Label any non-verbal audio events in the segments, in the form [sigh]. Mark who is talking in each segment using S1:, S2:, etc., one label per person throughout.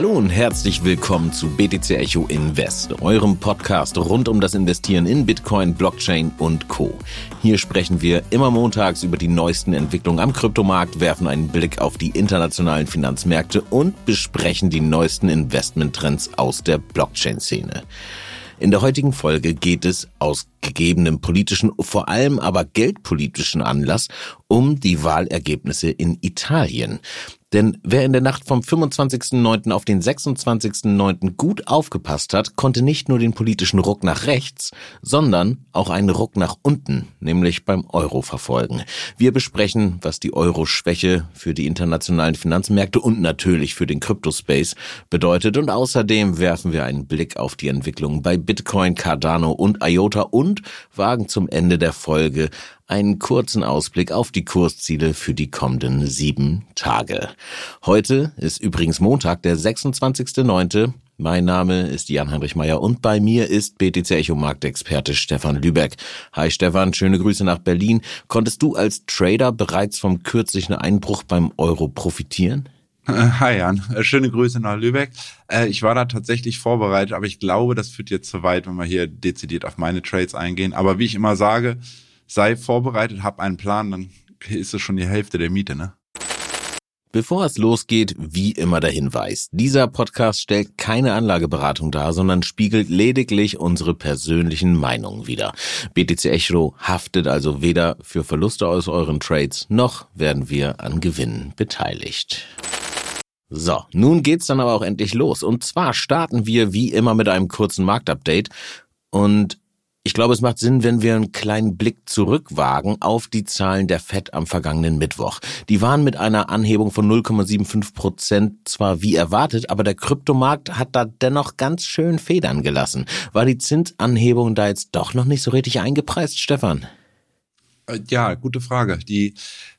S1: Hallo und herzlich willkommen zu BTC Echo Invest, eurem Podcast rund um das Investieren in Bitcoin, Blockchain und Co. Hier sprechen wir immer montags über die neuesten Entwicklungen am Kryptomarkt, werfen einen Blick auf die internationalen Finanzmärkte und besprechen die neuesten Investmenttrends aus der Blockchain-Szene. In der heutigen Folge geht es aus gegebenem politischen, vor allem aber geldpolitischen Anlass um die Wahlergebnisse in Italien. Denn wer in der Nacht vom 25.09. auf den 26.09. gut aufgepasst hat, konnte nicht nur den politischen Ruck nach rechts, sondern auch einen Ruck nach unten, nämlich beim Euro verfolgen. Wir besprechen, was die Euro-Schwäche für die internationalen Finanzmärkte und natürlich für den Kryptospace bedeutet und außerdem werfen wir einen Blick auf die Entwicklung bei Bitcoin, Cardano und IOTA und wagen zum Ende der Folge einen kurzen Ausblick auf die Kursziele für die kommenden sieben Tage. Heute ist übrigens Montag, der 26.09. Mein Name ist Jan-Heinrich Meyer und bei mir ist BTC Echo Marktexperte Stefan Lübeck. Hi Stefan, schöne Grüße nach Berlin. Konntest du als Trader bereits vom kürzlichen Einbruch beim Euro profitieren?
S2: Hi Jan, äh, schöne Grüße nach Lübeck. Äh, ich war da tatsächlich vorbereitet, aber ich glaube, das führt jetzt zu weit, wenn wir hier dezidiert auf meine Trades eingehen. Aber wie ich immer sage, sei vorbereitet, hab einen Plan, dann ist es schon die Hälfte der Miete, ne?
S1: Bevor es losgeht, wie immer der Hinweis. Dieser Podcast stellt keine Anlageberatung dar, sondern spiegelt lediglich unsere persönlichen Meinungen wider. BTC Echo haftet also weder für Verluste aus euren Trades, noch werden wir an Gewinnen beteiligt. So, nun geht's dann aber auch endlich los. Und zwar starten wir wie immer mit einem kurzen Marktupdate. Und ich glaube, es macht Sinn, wenn wir einen kleinen Blick zurückwagen auf die Zahlen der FED am vergangenen Mittwoch. Die waren mit einer Anhebung von 0,75 Prozent zwar wie erwartet, aber der Kryptomarkt hat da dennoch ganz schön Federn gelassen. War die Zinsanhebung da jetzt doch noch nicht so richtig eingepreist, Stefan?
S2: Äh, ja, gute Frage. Die,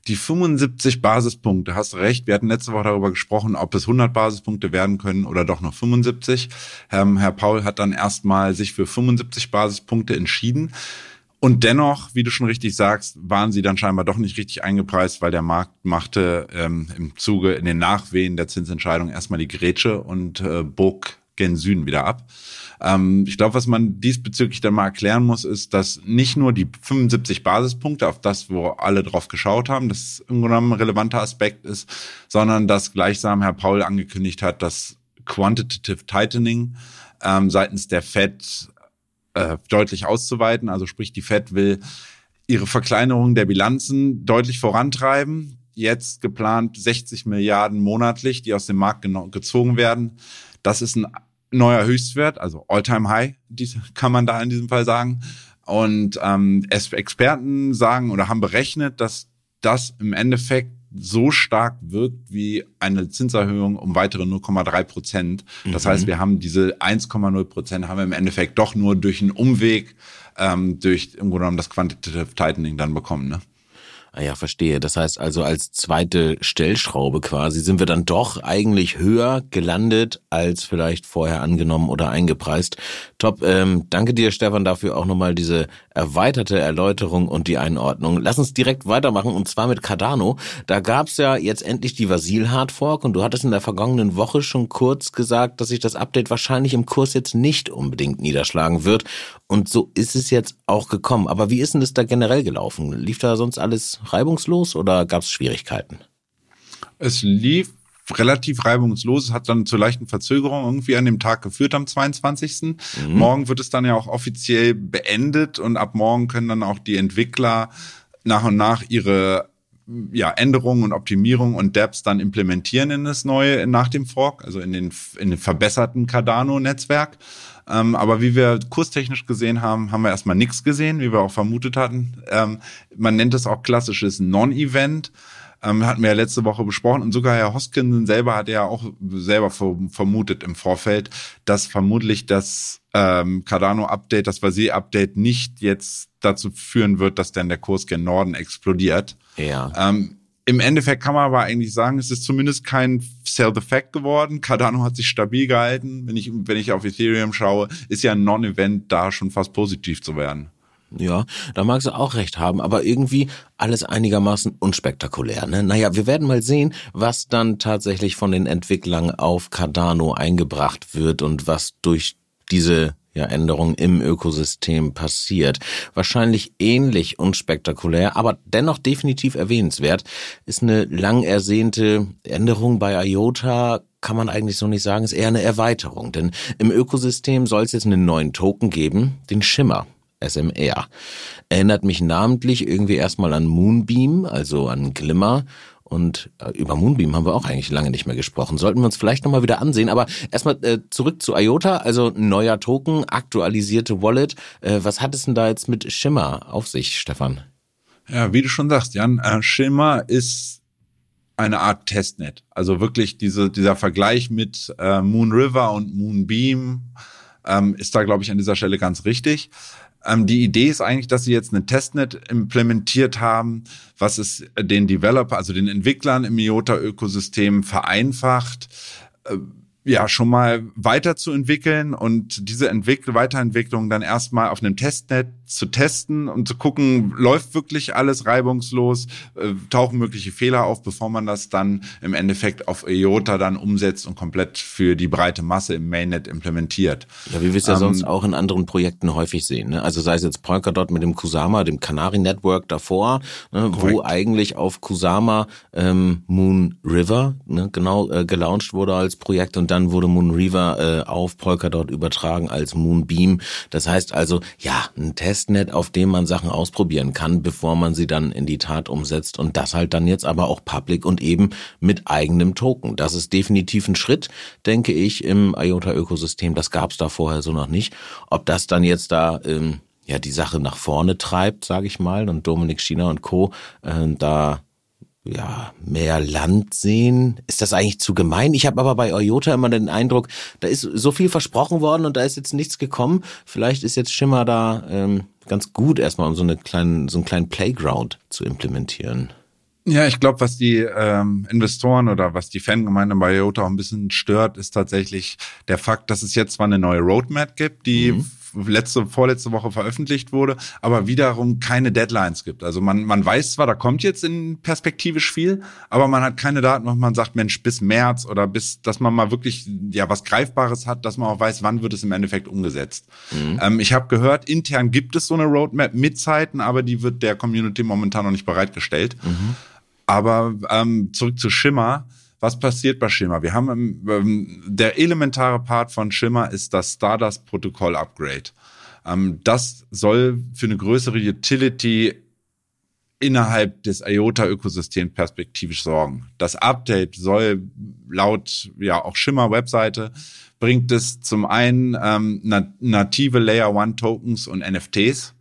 S2: die 75 Basispunkte, hast recht. Wir hatten letzte Woche darüber gesprochen, ob es 100 Basispunkte werden können oder doch noch 75. Ähm, Herr Paul hat dann erstmal sich für 75 Basispunkte entschieden. Und dennoch, wie du schon richtig sagst, waren sie dann scheinbar doch nicht richtig eingepreist, weil der Markt machte ähm, im Zuge in den Nachwehen der Zinsentscheidung erstmal die Grätsche und äh, bog gen Süden wieder ab. Ähm, ich glaube, was man diesbezüglich dann mal erklären muss, ist, dass nicht nur die 75 Basispunkte, auf das, wo alle drauf geschaut haben, das im Grunde genommen ein relevanter Aspekt ist, sondern dass gleichsam Herr Paul angekündigt hat, dass Quantitative Tightening ähm, seitens der Fed äh, deutlich auszuweiten. Also sprich, die Fed will ihre Verkleinerung der Bilanzen deutlich vorantreiben. Jetzt geplant 60 Milliarden monatlich, die aus dem Markt gezogen werden. Das ist ein neuer Höchstwert, also All-Time-High, kann man da in diesem Fall sagen. Und ähm, Experten sagen oder haben berechnet, dass das im Endeffekt so stark wirkt wie eine Zinserhöhung um weitere 0,3 Prozent. Das mhm. heißt, wir haben diese 1,0 Prozent haben wir im Endeffekt doch nur durch einen Umweg ähm, durch im Grunde genommen das Quantitative Tightening dann bekommen. Ne?
S1: Ah ja, verstehe. Das heißt also, als zweite Stellschraube quasi sind wir dann doch eigentlich höher gelandet als vielleicht vorher angenommen oder eingepreist. Top. Ähm, danke dir, Stefan, dafür auch nochmal diese erweiterte Erläuterung und die Einordnung. Lass uns direkt weitermachen und zwar mit Cardano. Da gab's ja jetzt endlich die Vasil Hard Fork und du hattest in der vergangenen Woche schon kurz gesagt, dass sich das Update wahrscheinlich im Kurs jetzt nicht unbedingt niederschlagen wird. Und so ist es jetzt auch gekommen. Aber wie ist denn das da generell gelaufen? Lief da sonst alles reibungslos oder gab es Schwierigkeiten?
S2: Es lief relativ reibungslos. Es hat dann zu leichten Verzögerungen irgendwie an dem Tag geführt am 22. Mhm. Morgen wird es dann ja auch offiziell beendet und ab morgen können dann auch die Entwickler nach und nach ihre ja, Änderungen und Optimierungen und Dapps dann implementieren in das neue, nach dem Fork, also in den, in den verbesserten Cardano-Netzwerk. Ähm, aber wie wir kurstechnisch gesehen haben, haben wir erstmal nichts gesehen, wie wir auch vermutet hatten. Ähm, man nennt es auch klassisches Non-Event. Ähm, hatten wir ja letzte Woche besprochen und sogar Herr Hoskinson selber hat ja auch selber vermutet im Vorfeld, dass vermutlich das ähm, Cardano-Update, das Vasir-Update nicht jetzt dazu führen wird, dass dann der Kurs gen Norden explodiert.
S1: Ja.
S2: Ähm, im Endeffekt kann man aber eigentlich sagen, es ist zumindest kein Sell the Fact geworden. Cardano hat sich stabil gehalten. Wenn ich, wenn ich auf Ethereum schaue, ist ja ein Non-Event da schon fast positiv zu werden.
S1: Ja, da mag sie auch recht haben, aber irgendwie alles einigermaßen unspektakulär. Ne? Naja, wir werden mal sehen, was dann tatsächlich von den Entwicklern auf Cardano eingebracht wird und was durch diese ja, Änderung im Ökosystem passiert. Wahrscheinlich ähnlich unspektakulär, aber dennoch definitiv erwähnenswert, ist eine lang ersehnte Änderung bei IOTA, kann man eigentlich so nicht sagen, ist eher eine Erweiterung. Denn im Ökosystem soll es jetzt einen neuen Token geben, den Shimmer. SMR. Erinnert mich namentlich irgendwie erstmal an Moonbeam, also an Glimmer. Und äh, über Moonbeam haben wir auch eigentlich lange nicht mehr gesprochen. Sollten wir uns vielleicht nochmal wieder ansehen. Aber erstmal äh, zurück zu IOTA, also neuer Token, aktualisierte Wallet. Äh, was hat es denn da jetzt mit Shimmer auf sich, Stefan?
S2: Ja, wie du schon sagst, Jan, äh, Shimmer ist eine Art Testnet. Also wirklich diese, dieser Vergleich mit äh, Moon River und Moonbeam ähm, ist da, glaube ich, an dieser Stelle ganz richtig. Ähm, die Idee ist eigentlich, dass sie jetzt eine Testnet implementiert haben, was es den Developer, also den Entwicklern im IOTA-Ökosystem vereinfacht, äh, ja schon mal weiterzuentwickeln und diese Entwick Weiterentwicklung dann erstmal auf einem Testnet zu testen und zu gucken, läuft wirklich alles reibungslos, äh, tauchen mögliche Fehler auf, bevor man das dann im Endeffekt auf IOTA dann umsetzt und komplett für die breite Masse im Mainnet implementiert.
S1: Ja, wie wir es ja ähm, sonst auch in anderen Projekten häufig sehen. Ne? Also sei es jetzt Polkadot mit dem Kusama, dem Canary Network davor, ne, wo eigentlich auf Kusama ähm, Moon River ne, genau äh, gelauncht wurde als Projekt und dann wurde Moon River äh, auf Polkadot übertragen als Moonbeam. Das heißt also, ja, ein Testnet, auf dem man Sachen ausprobieren kann, bevor man sie dann in die Tat umsetzt und das halt dann jetzt aber auch public und eben mit eigenem Token. Das ist definitiv ein Schritt, denke ich, im IOTA-Ökosystem. Das gab es da vorher so noch nicht. Ob das dann jetzt da ähm, ja die Sache nach vorne treibt, sage ich mal, und Dominik China und Co. Äh, da ja, mehr Land sehen. Ist das eigentlich zu gemein? Ich habe aber bei Toyota immer den Eindruck, da ist so viel versprochen worden und da ist jetzt nichts gekommen. Vielleicht ist jetzt Schimmer da ähm, ganz gut erstmal, um so, eine kleinen, so einen kleinen Playground zu implementieren.
S2: Ja, ich glaube, was die ähm, Investoren oder was die Fangemeinde bei Toyota auch ein bisschen stört, ist tatsächlich der Fakt, dass es jetzt zwar eine neue Roadmap gibt, die mhm letzte, vorletzte Woche veröffentlicht wurde, aber wiederum keine Deadlines gibt. Also man, man weiß zwar, da kommt jetzt in perspektivisch viel, aber man hat keine Daten, wo man sagt, Mensch, bis März oder bis, dass man mal wirklich ja was Greifbares hat, dass man auch weiß, wann wird es im Endeffekt umgesetzt. Mhm. Ähm, ich habe gehört, intern gibt es so eine Roadmap mit Zeiten, aber die wird der Community momentan noch nicht bereitgestellt. Mhm. Aber ähm, zurück zu Schimmer was passiert bei Schimmer? Wir haben ähm, der elementare Part von Schimmer ist das Stardust Protokoll Upgrade. Ähm, das soll für eine größere Utility innerhalb des IOTA-Ökosystems perspektivisch sorgen. Das Update soll laut ja auch Schimmer Webseite bringt es zum einen ähm, native Layer One Tokens und NFTs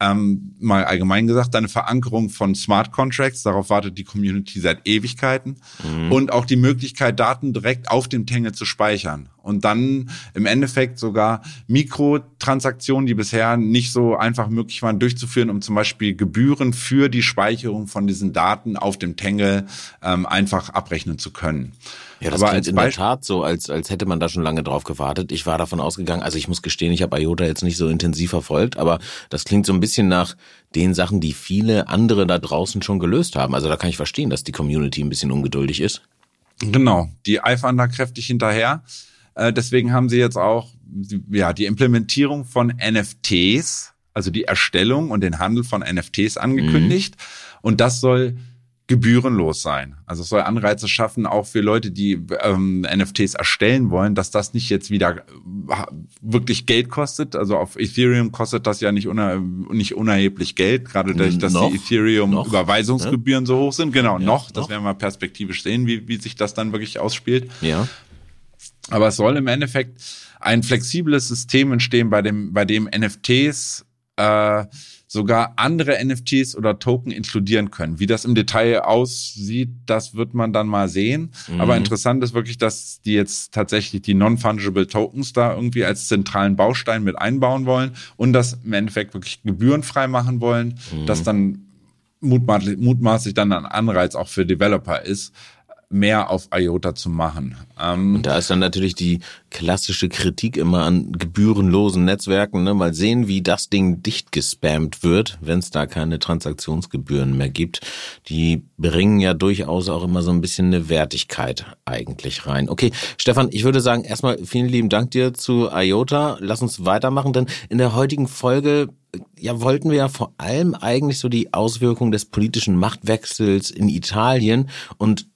S2: ähm, mal allgemein gesagt, eine Verankerung von Smart Contracts, darauf wartet die Community seit Ewigkeiten. Mhm. Und auch die Möglichkeit, Daten direkt auf dem Tangle zu speichern. Und dann im Endeffekt sogar Mikrotransaktionen, die bisher nicht so einfach möglich waren, durchzuführen, um zum Beispiel Gebühren für die Speicherung von diesen Daten auf dem Tangle ähm, einfach abrechnen zu können.
S1: Ja, das Aber klingt in der Tat so, als, als hätte man da schon lange drauf gewartet. Ich war davon ausgegangen, also ich muss gestehen, ich habe IOTA jetzt nicht so intensiv verfolgt, aber das klingt so ein bisschen nach den Sachen, die viele andere da draußen schon gelöst haben. Also da kann ich verstehen, dass die Community ein bisschen ungeduldig ist.
S2: Genau, die eifern da kräftig hinterher. Äh, deswegen haben sie jetzt auch ja die Implementierung von NFTs, also die Erstellung und den Handel von NFTs angekündigt. Mhm. Und das soll gebührenlos sein. Also es soll Anreize schaffen, auch für Leute, die ähm, NFTs erstellen wollen, dass das nicht jetzt wieder äh, wirklich Geld kostet. Also auf Ethereum kostet das ja nicht, uner nicht unerheblich Geld, gerade dadurch, dass noch, die Ethereum-Überweisungsgebühren so hoch sind. Genau, ja, noch. Das noch. werden wir perspektivisch sehen, wie, wie sich das dann wirklich ausspielt.
S1: Ja.
S2: Aber es soll im Endeffekt ein flexibles System entstehen, bei dem, bei dem NFTs äh, sogar andere NFTs oder Token inkludieren können. Wie das im Detail aussieht, das wird man dann mal sehen. Mhm. Aber interessant ist wirklich, dass die jetzt tatsächlich die Non-Fungible Tokens da irgendwie als zentralen Baustein mit einbauen wollen und das im Endeffekt wirklich gebührenfrei machen wollen, mhm. das dann mutmaßlich, mutmaßlich dann ein Anreiz auch für Developer ist, mehr auf IOTA zu machen.
S1: Ähm, und da ist dann natürlich die klassische Kritik immer an gebührenlosen Netzwerken. Ne? Mal sehen, wie das Ding dicht gespammt wird, wenn es da keine Transaktionsgebühren mehr gibt. Die bringen ja durchaus auch immer so ein bisschen eine Wertigkeit eigentlich rein. Okay, Stefan, ich würde sagen, erstmal vielen lieben Dank dir zu IOTA. Lass uns weitermachen, denn in der heutigen Folge ja, wollten wir ja vor allem eigentlich so die Auswirkungen des politischen Machtwechsels in Italien und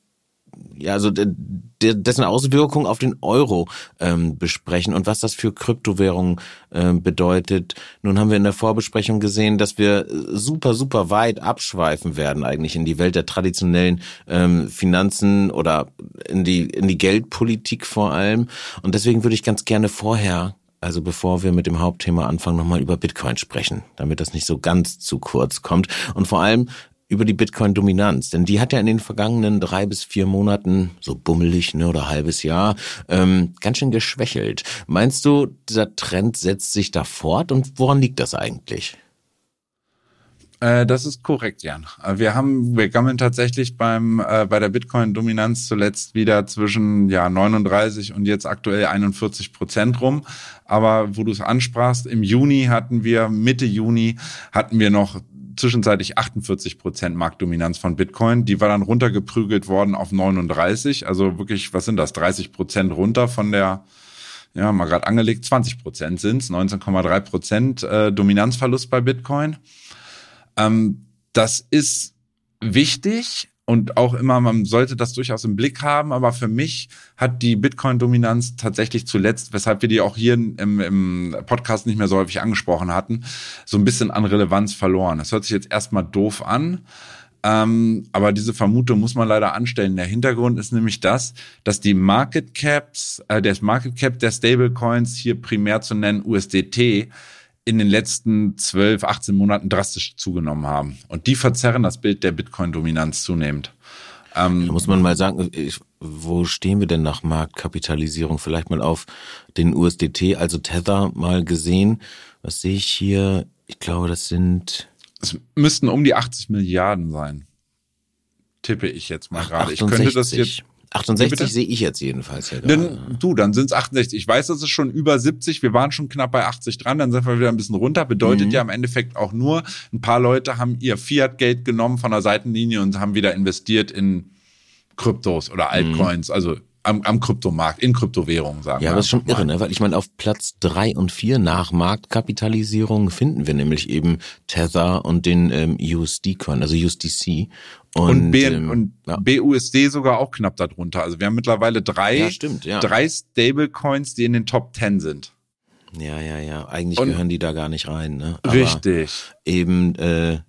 S1: ja, also dessen Auswirkungen auf den Euro ähm, besprechen und was das für Kryptowährungen ähm, bedeutet. Nun haben wir in der Vorbesprechung gesehen, dass wir super, super weit abschweifen werden eigentlich in die Welt der traditionellen ähm, Finanzen oder in die, in die Geldpolitik vor allem. Und deswegen würde ich ganz gerne vorher also bevor wir mit dem Hauptthema anfangen, nochmal über Bitcoin sprechen, damit das nicht so ganz zu kurz kommt. Und vor allem über die Bitcoin-Dominanz, denn die hat ja in den vergangenen drei bis vier Monaten, so bummelig ne, oder halbes Jahr, ähm, ganz schön geschwächelt. Meinst du, dieser Trend setzt sich da fort und woran liegt das eigentlich?
S2: Äh, das ist korrekt, Jan. Äh, wir haben, wir gammeln tatsächlich beim äh, bei der Bitcoin-Dominanz zuletzt wieder zwischen ja 39 und jetzt aktuell 41 Prozent rum. Aber wo du es ansprachst, im Juni hatten wir Mitte Juni hatten wir noch zwischenzeitlich 48 Prozent Marktdominanz von Bitcoin. Die war dann runtergeprügelt worden auf 39. Also wirklich, was sind das? 30 Prozent runter von der, ja, mal gerade angelegt, 20 Prozent sind es, 19,3 Prozent äh, Dominanzverlust bei Bitcoin. Ähm, das ist wichtig, und auch immer, man sollte das durchaus im Blick haben, aber für mich hat die Bitcoin-Dominanz tatsächlich zuletzt, weshalb wir die auch hier im, im Podcast nicht mehr so häufig angesprochen hatten, so ein bisschen an Relevanz verloren. Das hört sich jetzt erstmal doof an. Ähm, aber diese Vermutung muss man leider anstellen. Der Hintergrund ist nämlich das, dass die Market Caps, äh, der Market Cap der Stablecoins hier primär zu nennen USDT, in den letzten 12, 18 Monaten drastisch zugenommen haben. Und die verzerren das Bild der Bitcoin-Dominanz zunehmend.
S1: Ähm, da muss man mal sagen, ich, wo stehen wir denn nach Marktkapitalisierung? Vielleicht mal auf den USDT, also Tether mal gesehen. Was sehe ich hier? Ich glaube, das sind.
S2: Es müssten um die 80 Milliarden sein. Tippe ich jetzt mal gerade. Ich könnte das jetzt
S1: 68 sehe ich jetzt jedenfalls ja
S2: Dann, du, dann sind es 68. Ich weiß, das ist schon über 70. Wir waren schon knapp bei 80 dran. Dann sind wir wieder ein bisschen runter. Bedeutet mhm. ja im Endeffekt auch nur, ein paar Leute haben ihr Fiat-Geld genommen von der Seitenlinie und haben wieder investiert in Kryptos oder Altcoins. Mhm. Also am, am Kryptomarkt, in Kryptowährungen, sagen
S1: wir. Ja, das ist schon irre, ne? weil ich meine, auf Platz drei und vier nach Marktkapitalisierung finden wir nämlich eben Tether und den ähm, USD-Coin, also USDC.
S2: Und, und, B, ähm, und ja. BUSD sogar auch knapp darunter. Also wir haben mittlerweile drei, ja, stimmt, ja. drei Stablecoins, die in den Top Ten sind.
S1: Ja, ja, ja. Eigentlich und gehören die da gar nicht rein. Ne?
S2: Aber richtig.
S1: Eben, äh,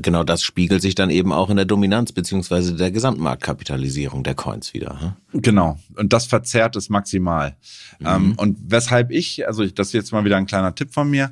S1: genau das spiegelt sich dann eben auch in der Dominanz beziehungsweise der Gesamtmarktkapitalisierung der Coins wieder. Hm?
S2: Genau. Und das verzerrt es maximal. Mhm. Ähm, und weshalb ich, also das ist jetzt mal wieder ein kleiner Tipp von mir,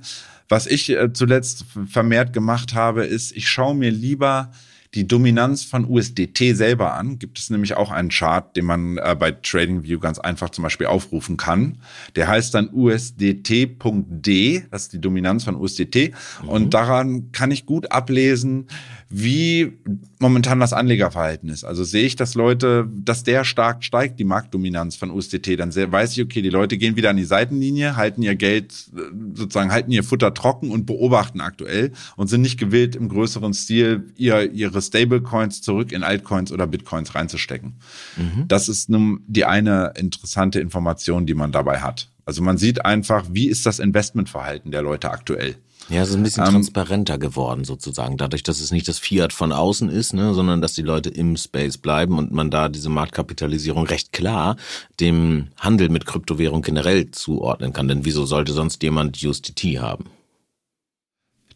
S2: was ich äh, zuletzt vermehrt gemacht habe, ist, ich schaue mir lieber die Dominanz von USDT selber an. Gibt es nämlich auch einen Chart, den man äh, bei TradingView ganz einfach zum Beispiel aufrufen kann. Der heißt dann USDT.D, das ist die Dominanz von USDT. Mhm. Und daran kann ich gut ablesen, wie momentan das Anlegerverhalten ist. Also sehe ich, dass Leute, dass der stark steigt, die Marktdominanz von USDT, dann weiß ich, okay, die Leute gehen wieder an die Seitenlinie, halten ihr Geld, äh, sozusagen halten ihr Futter trocken und beobachten aktuell und sind nicht gewillt, im größeren Stil ihr, ihre Stablecoins zurück in Altcoins oder Bitcoins reinzustecken. Mhm. Das ist nun die eine interessante Information, die man dabei hat. Also man sieht einfach, wie ist das Investmentverhalten der Leute aktuell.
S1: Ja, es ist ein bisschen ähm, transparenter geworden sozusagen, dadurch, dass es nicht das Fiat von außen ist, ne, sondern dass die Leute im Space bleiben und man da diese Marktkapitalisierung recht klar dem Handel mit Kryptowährung generell zuordnen kann. Denn wieso sollte sonst jemand USDT haben?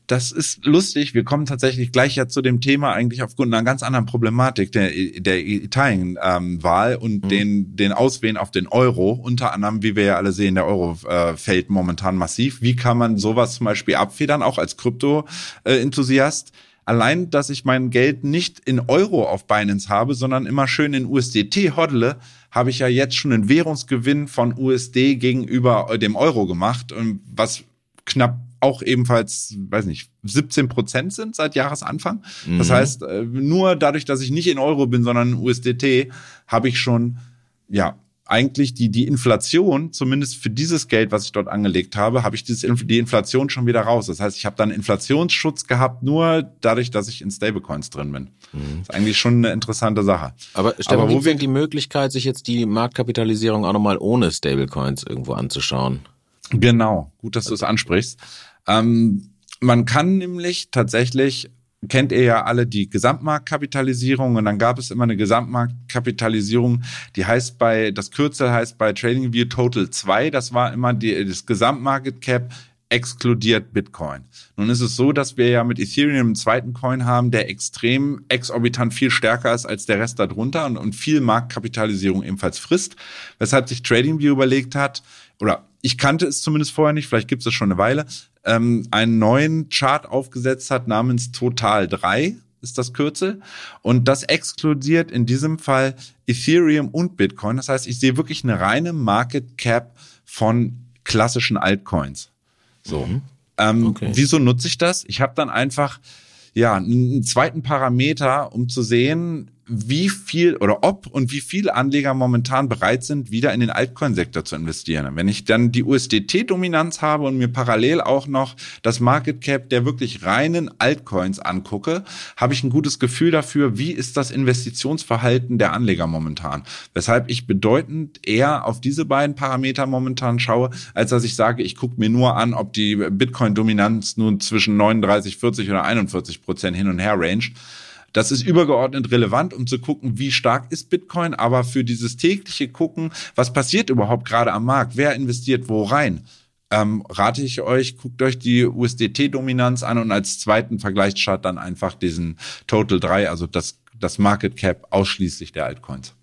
S2: Das ist lustig. Wir kommen tatsächlich gleich ja zu dem Thema eigentlich aufgrund einer ganz anderen Problematik der, der Italien-Wahl ähm, und mhm. den, den Auswählen auf den Euro. Unter anderem, wie wir ja alle sehen, der Euro äh, fällt momentan massiv. Wie kann man sowas zum Beispiel abfedern, auch als Krypto-Enthusiast? Allein, dass ich mein Geld nicht in Euro auf Binance habe, sondern immer schön in USDT hodle, habe ich ja jetzt schon einen Währungsgewinn von USD gegenüber dem Euro gemacht, was knapp auch ebenfalls, weiß nicht, 17 Prozent sind seit Jahresanfang. Mhm. Das heißt, äh, nur dadurch, dass ich nicht in Euro bin, sondern in USDT, habe ich schon, ja, eigentlich die, die Inflation, zumindest für dieses Geld, was ich dort angelegt habe, habe ich dieses, die Inflation schon wieder raus. Das heißt, ich habe dann Inflationsschutz gehabt, nur dadurch, dass ich in Stablecoins drin bin. Mhm. Das ist eigentlich schon eine interessante Sache.
S1: Aber Stefan, Aber wo wir die Möglichkeit, sich jetzt die Marktkapitalisierung auch nochmal ohne Stablecoins irgendwo anzuschauen?
S2: Genau, gut, dass du es ansprichst. Ähm, man kann nämlich tatsächlich kennt ihr ja alle die Gesamtmarktkapitalisierung und dann gab es immer eine Gesamtmarktkapitalisierung, die heißt bei, das Kürzel heißt bei TradingView Total 2, das war immer die, das Gesamtmarket Cap exkludiert Bitcoin. Nun ist es so, dass wir ja mit Ethereum einen zweiten Coin haben, der extrem exorbitant viel stärker ist als der Rest darunter und, und viel Marktkapitalisierung ebenfalls frisst, weshalb sich TradingView überlegt hat, oder ich kannte es zumindest vorher nicht, vielleicht gibt es schon eine Weile, ähm, einen neuen Chart aufgesetzt hat namens Total 3 ist das Kürzel. Und das exkludiert in diesem Fall Ethereum und Bitcoin. Das heißt, ich sehe wirklich eine reine Market Cap von klassischen Altcoins. So. Mhm. Ähm, okay. Wieso nutze ich das? Ich habe dann einfach ja einen zweiten Parameter, um zu sehen, wie viel oder ob und wie viele Anleger momentan bereit sind, wieder in den Altcoin-Sektor zu investieren. Wenn ich dann die USDT-Dominanz habe und mir parallel auch noch das Market Cap der wirklich reinen Altcoins angucke, habe ich ein gutes Gefühl dafür, wie ist das Investitionsverhalten der Anleger momentan. Weshalb ich bedeutend eher auf diese beiden Parameter momentan schaue, als dass ich sage, ich gucke mir nur an, ob die Bitcoin-Dominanz nun zwischen 39, 40 oder 41 Prozent hin und her range das ist übergeordnet relevant, um zu gucken, wie stark ist Bitcoin, aber für dieses tägliche Gucken, was passiert überhaupt gerade am Markt, wer investiert wo rein, ähm, rate ich euch, guckt euch die USDT-Dominanz an und als zweiten Vergleichschart dann einfach diesen Total 3, also das, das Market Cap ausschließlich der Altcoins.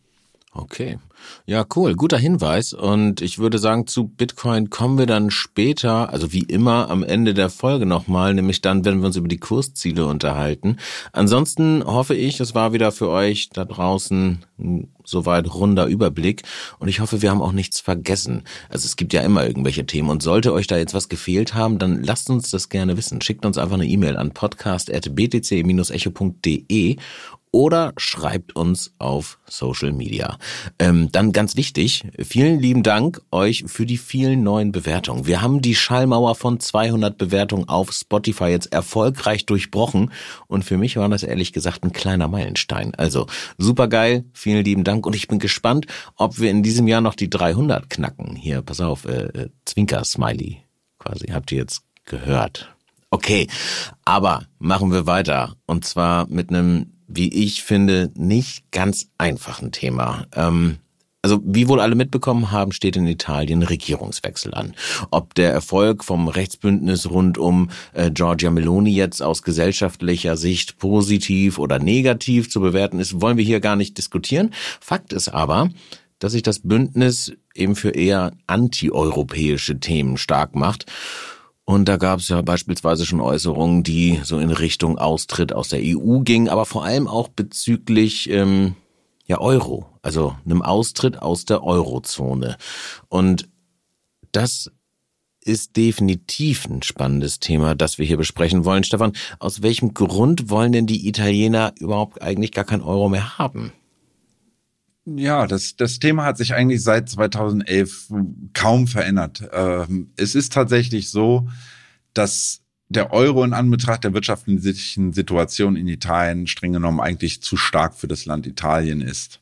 S1: Okay. Ja, cool. Guter Hinweis. Und ich würde sagen, zu Bitcoin kommen wir dann später, also wie immer am Ende der Folge nochmal, nämlich dann, wenn wir uns über die Kursziele unterhalten. Ansonsten hoffe ich, es war wieder für euch da draußen soweit runder Überblick. Und ich hoffe, wir haben auch nichts vergessen. Also es gibt ja immer irgendwelche Themen. Und sollte euch da jetzt was gefehlt haben, dann lasst uns das gerne wissen. Schickt uns einfach eine E-Mail an podcast.btc-echo.de oder schreibt uns auf Social Media. Ähm, dann ganz wichtig, vielen lieben Dank euch für die vielen neuen Bewertungen. Wir haben die Schallmauer von 200 Bewertungen auf Spotify jetzt erfolgreich durchbrochen und für mich war das ehrlich gesagt ein kleiner Meilenstein. Also super geil, vielen lieben Dank und ich bin gespannt, ob wir in diesem Jahr noch die 300 knacken. Hier, pass auf, äh, äh, Zwinker-Smiley quasi, habt ihr jetzt gehört. Okay, aber machen wir weiter und zwar mit einem wie ich finde, nicht ganz einfachen Thema. Ähm, also wie wohl alle mitbekommen haben, steht in Italien Regierungswechsel an. Ob der Erfolg vom Rechtsbündnis rund um äh, Giorgia Meloni jetzt aus gesellschaftlicher Sicht positiv oder negativ zu bewerten ist, wollen wir hier gar nicht diskutieren. Fakt ist aber, dass sich das Bündnis eben für eher antieuropäische Themen stark macht und da gab es ja beispielsweise schon Äußerungen, die so in Richtung Austritt aus der EU gingen, aber vor allem auch bezüglich ähm, ja Euro, also einem Austritt aus der Eurozone. Und das ist definitiv ein spannendes Thema, das wir hier besprechen wollen. Stefan, aus welchem Grund wollen denn die Italiener überhaupt eigentlich gar kein Euro mehr haben?
S2: Ja, das, das Thema hat sich eigentlich seit 2011 kaum verändert. Ähm, es ist tatsächlich so, dass der Euro in Anbetracht der wirtschaftlichen Situation in Italien streng genommen eigentlich zu stark für das Land Italien ist.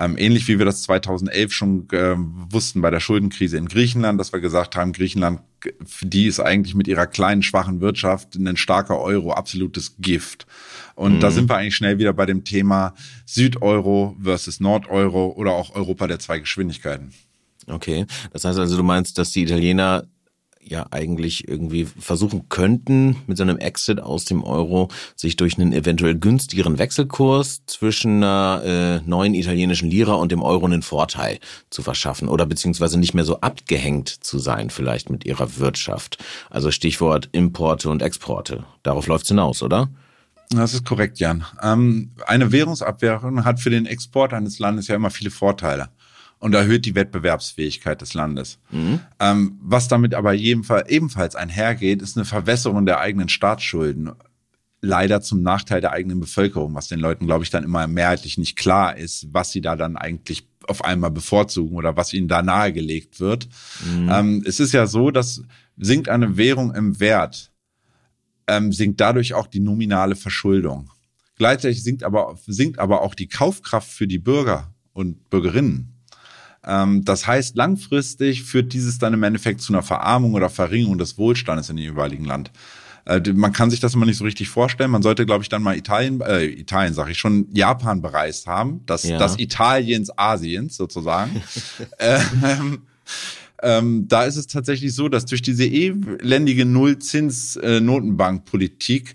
S2: Ähm, ähnlich wie wir das 2011 schon äh, wussten bei der Schuldenkrise in Griechenland, dass wir gesagt haben, Griechenland, für die ist eigentlich mit ihrer kleinen, schwachen Wirtschaft ein starker Euro absolutes Gift. Und mhm. da sind wir eigentlich schnell wieder bei dem Thema Südeuro versus Nordeuro oder auch Europa der zwei Geschwindigkeiten.
S1: Okay, das heißt also, du meinst, dass die Italiener ja eigentlich irgendwie versuchen könnten, mit so einem Exit aus dem Euro sich durch einen eventuell günstigeren Wechselkurs zwischen einer äh, neuen italienischen Lira und dem Euro einen Vorteil zu verschaffen oder beziehungsweise nicht mehr so abgehängt zu sein vielleicht mit ihrer Wirtschaft. Also Stichwort Importe und Exporte. Darauf läuft's hinaus, oder?
S2: Das ist korrekt, Jan. Ähm, eine Währungsabwehrung hat für den Export eines Landes ja immer viele Vorteile. Und erhöht die Wettbewerbsfähigkeit des Landes. Mhm. Ähm, was damit aber ebenfalls einhergeht, ist eine Verwässerung der eigenen Staatsschulden. Leider zum Nachteil der eigenen Bevölkerung, was den Leuten, glaube ich, dann immer mehrheitlich nicht klar ist, was sie da dann eigentlich auf einmal bevorzugen oder was ihnen da nahegelegt wird. Mhm. Ähm, es ist ja so, dass sinkt eine Währung im Wert, ähm, sinkt dadurch auch die nominale Verschuldung. Gleichzeitig sinkt aber, sinkt aber auch die Kaufkraft für die Bürger und Bürgerinnen. Ähm, das heißt, langfristig führt dieses dann im Endeffekt zu einer Verarmung oder Verringerung des Wohlstandes in dem jeweiligen Land. Äh, man kann sich das immer nicht so richtig vorstellen. Man sollte, glaube ich, dann mal Italien, äh, Italien sage ich schon, Japan bereist haben. Das, ja. das Italiens Asiens sozusagen. [laughs] ähm, ähm, da ist es tatsächlich so, dass durch diese elendige Nullzins-Notenbankpolitik äh,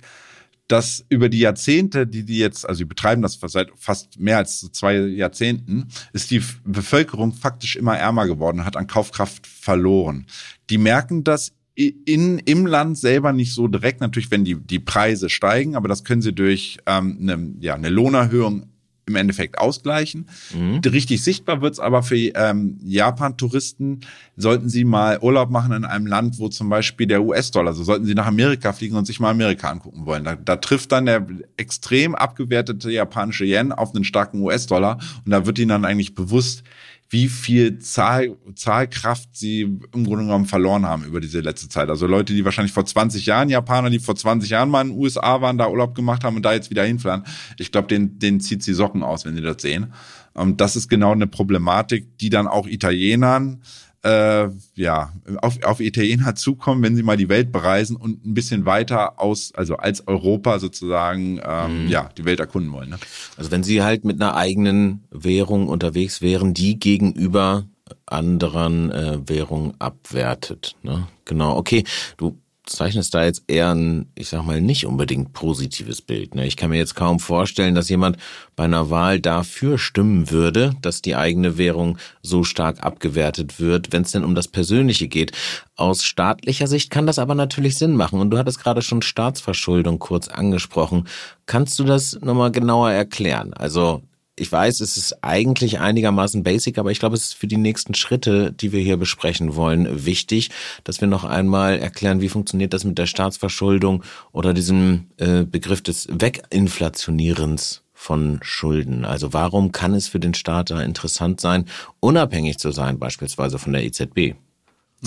S2: dass über die Jahrzehnte, die die jetzt, also die betreiben das seit fast mehr als zwei Jahrzehnten, ist die Bevölkerung faktisch immer ärmer geworden, hat an Kaufkraft verloren. Die merken das in, im Land selber nicht so direkt, natürlich, wenn die, die Preise steigen, aber das können sie durch ähm, eine, ja, eine Lohnerhöhung im Endeffekt ausgleichen. Mhm. Richtig sichtbar wird's aber für ähm, Japan-Touristen, sollten sie mal Urlaub machen in einem Land, wo zum Beispiel der US-Dollar, also sollten sie nach Amerika fliegen und sich mal Amerika angucken wollen. Da, da trifft dann der extrem abgewertete japanische Yen auf einen starken US-Dollar und da wird ihnen dann eigentlich bewusst, wie viel Zahl, Zahlkraft sie im Grunde genommen verloren haben über diese letzte Zeit. Also Leute, die wahrscheinlich vor 20 Jahren, Japaner, die vor 20 Jahren mal in den USA waren, da Urlaub gemacht haben und da jetzt wieder hinfahren. Ich glaube, den, den zieht sie Socken aus, wenn sie das sehen. Und das ist genau eine Problematik, die dann auch Italienern äh, ja, auf, auf Italiener zukommen, wenn sie mal die Welt bereisen und ein bisschen weiter aus, also als Europa sozusagen, ähm, mhm. ja, die Welt erkunden wollen. Ne?
S1: Also wenn sie halt mit einer eigenen Währung unterwegs wären, die gegenüber anderen äh, Währungen abwertet. Ne? Genau, okay. Du zeichnest da jetzt eher ein, ich sag mal, nicht unbedingt positives Bild. Ne? Ich kann mir jetzt kaum vorstellen, dass jemand bei einer Wahl dafür stimmen würde, dass die eigene Währung so stark abgewertet wird, wenn es denn um das Persönliche geht. Aus staatlicher Sicht kann das aber natürlich Sinn machen. Und du hattest gerade schon Staatsverschuldung kurz angesprochen. Kannst du das nochmal genauer erklären? Also ich weiß, es ist eigentlich einigermaßen basic, aber ich glaube, es ist für die nächsten Schritte, die wir hier besprechen wollen, wichtig, dass wir noch einmal erklären, wie funktioniert das mit der Staatsverschuldung oder diesem äh, Begriff des Weginflationierens von Schulden. Also warum kann es für den Staat da interessant sein, unabhängig zu sein, beispielsweise von der EZB?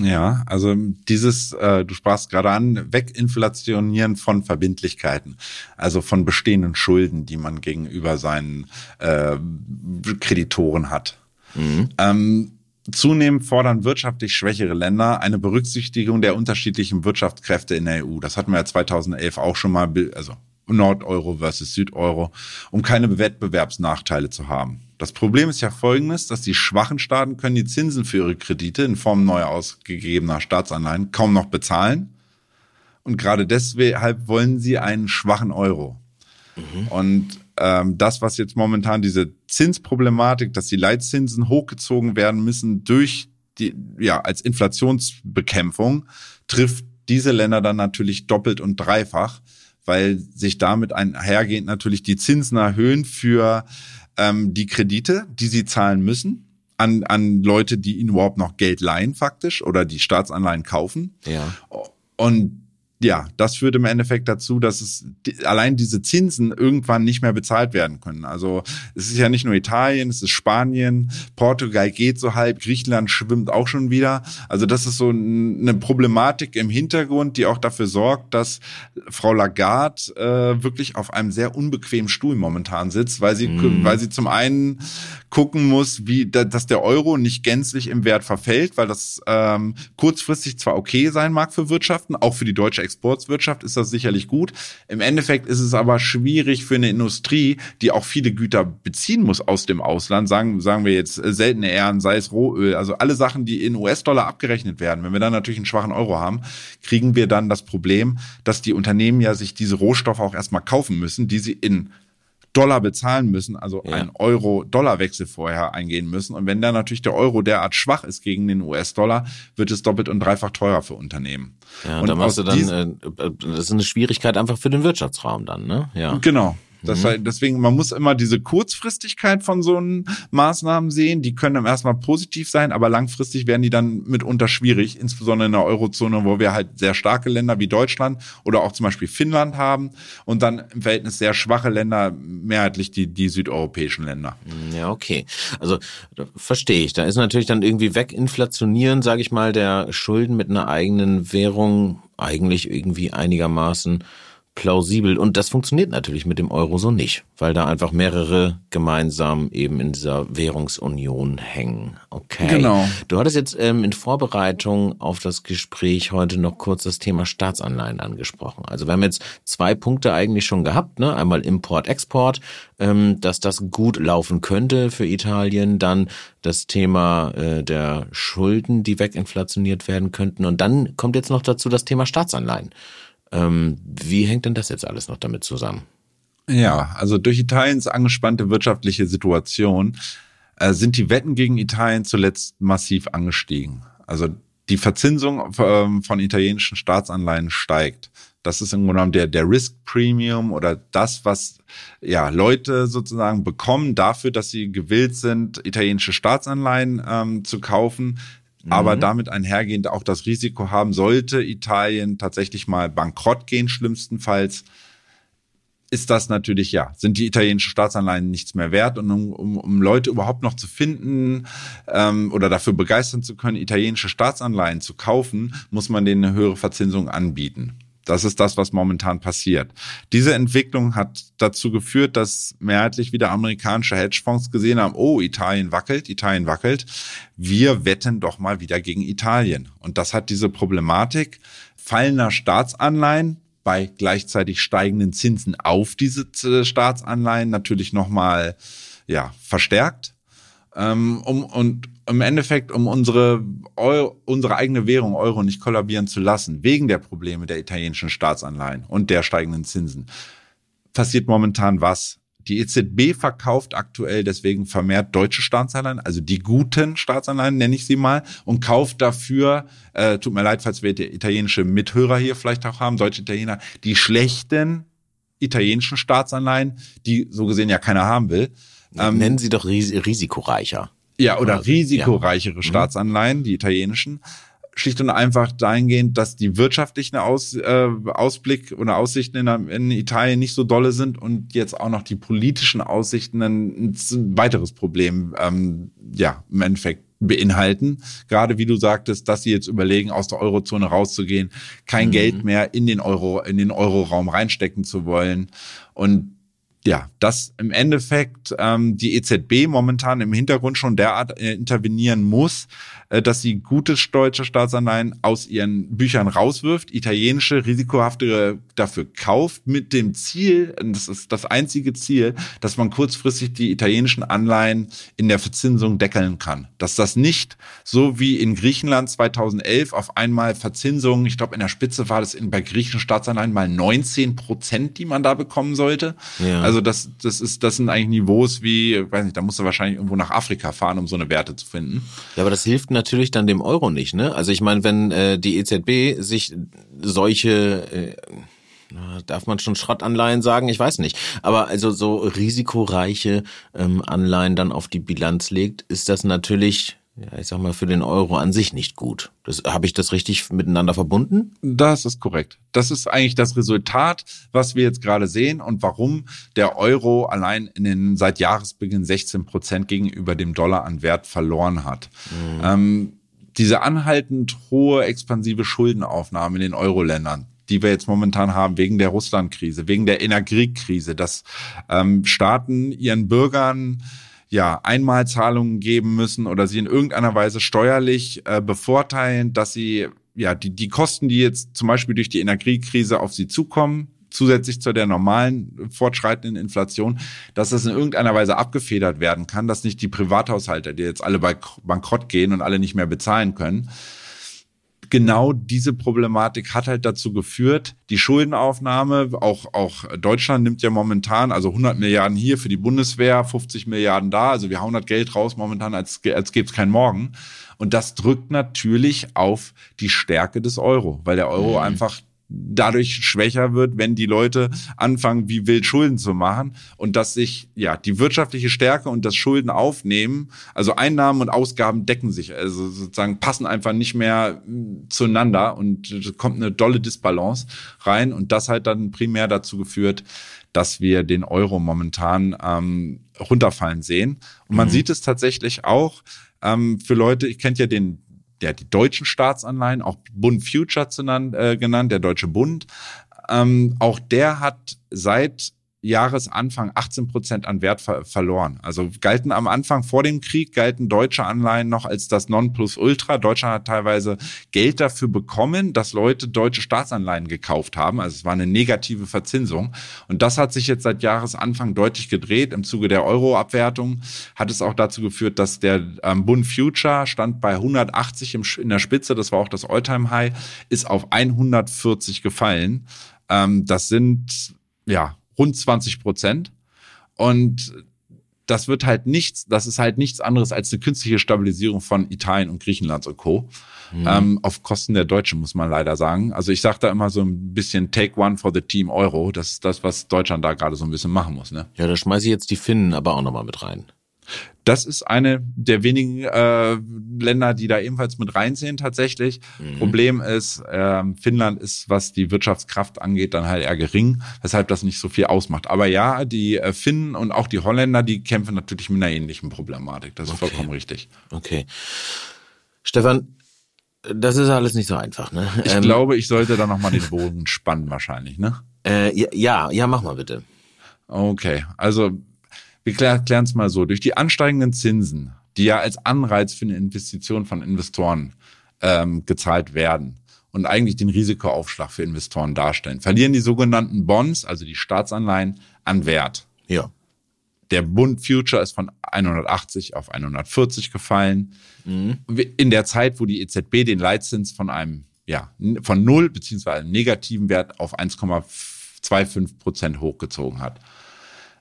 S2: Ja, also dieses, äh, du sprachst gerade an, weginflationieren von Verbindlichkeiten, also von bestehenden Schulden, die man gegenüber seinen äh, Kreditoren hat. Mhm. Ähm, Zunehmend fordern wirtschaftlich schwächere Länder eine Berücksichtigung der unterschiedlichen Wirtschaftskräfte in der EU. Das hatten wir ja 2011 auch schon mal, also Nordeuro versus Südeuro, um keine Wettbewerbsnachteile zu haben. Das Problem ist ja folgendes, dass die schwachen Staaten können die Zinsen für ihre Kredite in Form neu ausgegebener Staatsanleihen kaum noch bezahlen. Und gerade deshalb wollen sie einen schwachen Euro. Mhm. Und ähm, das, was jetzt momentan diese Zinsproblematik, dass die Leitzinsen hochgezogen werden müssen durch die, ja, als Inflationsbekämpfung, trifft diese Länder dann natürlich doppelt und dreifach, weil sich damit einhergehend natürlich die Zinsen erhöhen für ähm, die Kredite, die sie zahlen müssen an, an Leute, die ihnen überhaupt noch Geld leihen faktisch oder die Staatsanleihen kaufen.
S1: Ja.
S2: Und ja, das führt im Endeffekt dazu, dass es allein diese Zinsen irgendwann nicht mehr bezahlt werden können. Also es ist ja nicht nur Italien, es ist Spanien, Portugal geht so halb, Griechenland schwimmt auch schon wieder. Also das ist so eine Problematik im Hintergrund, die auch dafür sorgt, dass Frau Lagarde äh, wirklich auf einem sehr unbequemen Stuhl momentan sitzt, weil sie, mm. weil sie zum einen gucken muss, wie dass der Euro nicht gänzlich im Wert verfällt, weil das ähm, kurzfristig zwar okay sein mag für Wirtschaften, auch für die deutsche Exportwirtschaft ist das sicherlich gut. Im Endeffekt ist es aber schwierig für eine Industrie, die auch viele Güter beziehen muss aus dem Ausland, sagen, sagen wir jetzt äh, seltene Ehren, sei es Rohöl, also alle Sachen, die in US-Dollar abgerechnet werden. Wenn wir dann natürlich einen schwachen Euro haben, kriegen wir dann das Problem, dass die Unternehmen ja sich diese Rohstoffe auch erstmal kaufen müssen, die sie in Dollar bezahlen müssen, also ja. einen Euro-Dollar-Wechsel vorher eingehen müssen. Und wenn dann natürlich der Euro derart schwach ist gegen den US-Dollar, wird es doppelt und dreifach teurer für Unternehmen.
S1: Ja, und da machst du dann, äh, das ist eine Schwierigkeit einfach für den Wirtschaftsraum dann, ne?
S2: Ja. Genau. Das, mhm. Deswegen, man muss immer diese Kurzfristigkeit von so einen Maßnahmen sehen. Die können erstmal positiv sein, aber langfristig werden die dann mitunter schwierig, insbesondere in der Eurozone, wo wir halt sehr starke Länder wie Deutschland oder auch zum Beispiel Finnland haben und dann im Verhältnis sehr schwache Länder, mehrheitlich die, die südeuropäischen Länder.
S1: Ja, okay. Also verstehe ich. Da ist natürlich dann irgendwie weginflationieren, sage ich mal, der Schulden mit einer eigenen Währung eigentlich irgendwie einigermaßen plausibel. Und das funktioniert natürlich mit dem Euro so nicht, weil da einfach mehrere gemeinsam eben in dieser Währungsunion hängen. Okay. Genau. Du hattest jetzt ähm, in Vorbereitung auf das Gespräch heute noch kurz das Thema Staatsanleihen angesprochen. Also wir haben jetzt zwei Punkte eigentlich schon gehabt. Ne? Einmal Import, Export, ähm, dass das gut laufen könnte für Italien. Dann das Thema äh, der Schulden, die weginflationiert werden könnten. Und dann kommt jetzt noch dazu das Thema Staatsanleihen. Ähm, wie hängt denn das jetzt alles noch damit zusammen?
S2: Ja, also durch Italiens angespannte wirtschaftliche Situation äh, sind die Wetten gegen Italien zuletzt massiv angestiegen. Also die Verzinsung ähm, von italienischen Staatsanleihen steigt. Das ist im Grunde genommen der, der Risk Premium oder das, was ja Leute sozusagen bekommen dafür, dass sie gewillt sind, italienische Staatsanleihen ähm, zu kaufen, aber mhm. damit einhergehend auch das Risiko haben, sollte Italien tatsächlich mal bankrott gehen, schlimmstenfalls, ist das natürlich, ja, sind die italienischen Staatsanleihen nichts mehr wert. Und um, um, um Leute überhaupt noch zu finden ähm, oder dafür begeistern zu können, italienische Staatsanleihen zu kaufen, muss man denen eine höhere Verzinsung anbieten. Das ist das, was momentan passiert. Diese Entwicklung hat dazu geführt, dass mehrheitlich wieder amerikanische Hedgefonds gesehen haben, oh, Italien wackelt, Italien wackelt. Wir wetten doch mal wieder gegen Italien. Und das hat diese Problematik fallender Staatsanleihen bei gleichzeitig steigenden Zinsen auf diese Staatsanleihen natürlich nochmal ja, verstärkt. Ähm, um, und im Endeffekt, um unsere, Euro, unsere eigene Währung Euro nicht kollabieren zu lassen, wegen der Probleme der italienischen Staatsanleihen und der steigenden Zinsen, passiert momentan was? Die EZB verkauft aktuell deswegen vermehrt deutsche Staatsanleihen, also die guten Staatsanleihen nenne ich sie mal, und kauft dafür, äh, tut mir leid, falls wir italienische Mithörer hier vielleicht auch haben, deutsche Italiener, die schlechten italienischen Staatsanleihen, die so gesehen ja keiner haben will.
S1: Ähm, Nennen Sie doch ris risikoreicher.
S2: Ja, oder risikoreichere ja. Mhm. Staatsanleihen, die italienischen. Schlicht und einfach dahingehend, dass die wirtschaftlichen Aus, äh, Ausblick oder Aussichten in, in, Italien nicht so dolle sind und jetzt auch noch die politischen Aussichten ein, ein weiteres Problem, ähm, ja, im Endeffekt beinhalten. Gerade wie du sagtest, dass sie jetzt überlegen, aus der Eurozone rauszugehen, kein mhm. Geld mehr in den Euro, in den Euroraum reinstecken zu wollen. Und ja, dass im Endeffekt ähm, die EZB momentan im Hintergrund schon derart äh, intervenieren muss, äh, dass sie gute deutsche Staatsanleihen aus ihren Büchern rauswirft, italienische risikohaftere dafür kauft, mit dem Ziel, das ist das einzige Ziel, dass man kurzfristig die italienischen Anleihen in der Verzinsung deckeln kann. Dass das nicht so wie in Griechenland 2011 auf einmal Verzinsung, ich glaube in der Spitze war das in, bei griechischen Staatsanleihen mal 19 Prozent, die man da bekommen sollte. Ja. Also das, das ist, das sind eigentlich Niveaus wie, weiß nicht, da musst du wahrscheinlich irgendwo nach Afrika fahren, um so eine Werte zu finden.
S1: Ja, aber das hilft natürlich dann dem Euro nicht, ne? Also ich meine, wenn äh, die EZB sich solche äh, Darf man schon Schrottanleihen sagen? Ich weiß nicht. Aber also so risikoreiche ähm, Anleihen dann auf die Bilanz legt, ist das natürlich ja, ich sag mal, für den Euro an sich nicht gut. Das, habe ich das richtig miteinander verbunden?
S2: Das ist korrekt. Das ist eigentlich das Resultat, was wir jetzt gerade sehen und warum der Euro allein in den seit Jahresbeginn 16 Prozent gegenüber dem Dollar an Wert verloren hat. Mhm. Ähm, diese anhaltend hohe expansive Schuldenaufnahme in den Euro-Ländern, die wir jetzt momentan haben, wegen der Russland-Krise, wegen der Energiekrise, dass ähm, Staaten ihren Bürgern ja, Einmalzahlungen geben müssen oder sie in irgendeiner Weise steuerlich äh, bevorteilen, dass sie ja die, die Kosten, die jetzt zum Beispiel durch die Energiekrise auf sie zukommen, zusätzlich zu der normalen fortschreitenden Inflation, dass das in irgendeiner Weise abgefedert werden kann, dass nicht die Privathaushalte, die jetzt alle bei bankrott gehen und alle nicht mehr bezahlen können, genau diese Problematik hat halt dazu geführt, die Schuldenaufnahme, auch, auch Deutschland nimmt ja momentan, also 100 Milliarden hier für die Bundeswehr, 50 Milliarden da, also wir hauen das Geld raus momentan, als, als gäbe es keinen Morgen. Und das drückt natürlich auf die Stärke des Euro, weil der Euro mhm. einfach dadurch schwächer wird, wenn die Leute anfangen, wie wild Schulden zu machen und dass sich ja die wirtschaftliche Stärke und das Schulden aufnehmen, also Einnahmen und Ausgaben decken sich, also sozusagen passen einfach nicht mehr hm, zueinander und es kommt eine dolle Disbalance rein und das hat dann primär dazu geführt, dass wir den Euro momentan ähm, runterfallen sehen. Und man mhm. sieht es tatsächlich auch ähm, für Leute, ich kennt ja den ja, die deutschen Staatsanleihen, auch Bund Future genannt, äh, genannt der Deutsche Bund. Ähm, auch der hat seit Jahresanfang 18 Prozent an Wert ver verloren. Also galten am Anfang vor dem Krieg, galten deutsche Anleihen noch als das Nonplusultra. Deutschland hat teilweise Geld dafür bekommen, dass Leute deutsche Staatsanleihen gekauft haben. Also es war eine negative Verzinsung. Und das hat sich jetzt seit Jahresanfang deutlich gedreht. Im Zuge der Euro-Abwertung hat es auch dazu geführt, dass der ähm, Bund Future stand bei 180 im, in der Spitze. Das war auch das Alltime-High, ist auf 140 gefallen. Ähm, das sind ja rund 20 Prozent. Und das wird halt nichts, das ist halt nichts anderes als eine künstliche Stabilisierung von Italien und Griechenland und Co. Mhm. Ähm, auf Kosten der Deutschen, muss man leider sagen. Also ich sage da immer so ein bisschen Take one for the Team Euro. Das ist das, was Deutschland da gerade so ein bisschen machen muss. Ne?
S1: Ja, da schmeiße ich jetzt die Finnen aber auch nochmal mit rein.
S2: Das ist eine der wenigen äh, Länder, die da ebenfalls mit reinziehen tatsächlich. Mhm. Problem ist, äh, Finnland ist, was die Wirtschaftskraft angeht, dann halt eher gering, weshalb das nicht so viel ausmacht. Aber ja, die äh, Finnen und auch die Holländer, die kämpfen natürlich mit einer ähnlichen Problematik. Das ist okay. vollkommen richtig.
S1: Okay. Stefan, das ist alles nicht so einfach, ne?
S2: Ich ähm, glaube, ich sollte da nochmal den Bogen spannen wahrscheinlich, ne?
S1: Äh, ja, ja, mach mal bitte.
S2: Okay, also wir klären es mal so. Durch die ansteigenden Zinsen, die ja als Anreiz für eine Investition von Investoren ähm, gezahlt werden und eigentlich den Risikoaufschlag für Investoren darstellen, verlieren die sogenannten Bonds, also die Staatsanleihen, an Wert.
S1: Ja.
S2: Der Bund Future ist von 180 auf 140 gefallen. Mhm. In der Zeit, wo die EZB den Leitzins von einem, ja, von null beziehungsweise einem negativen Wert auf 1,25 Prozent hochgezogen hat.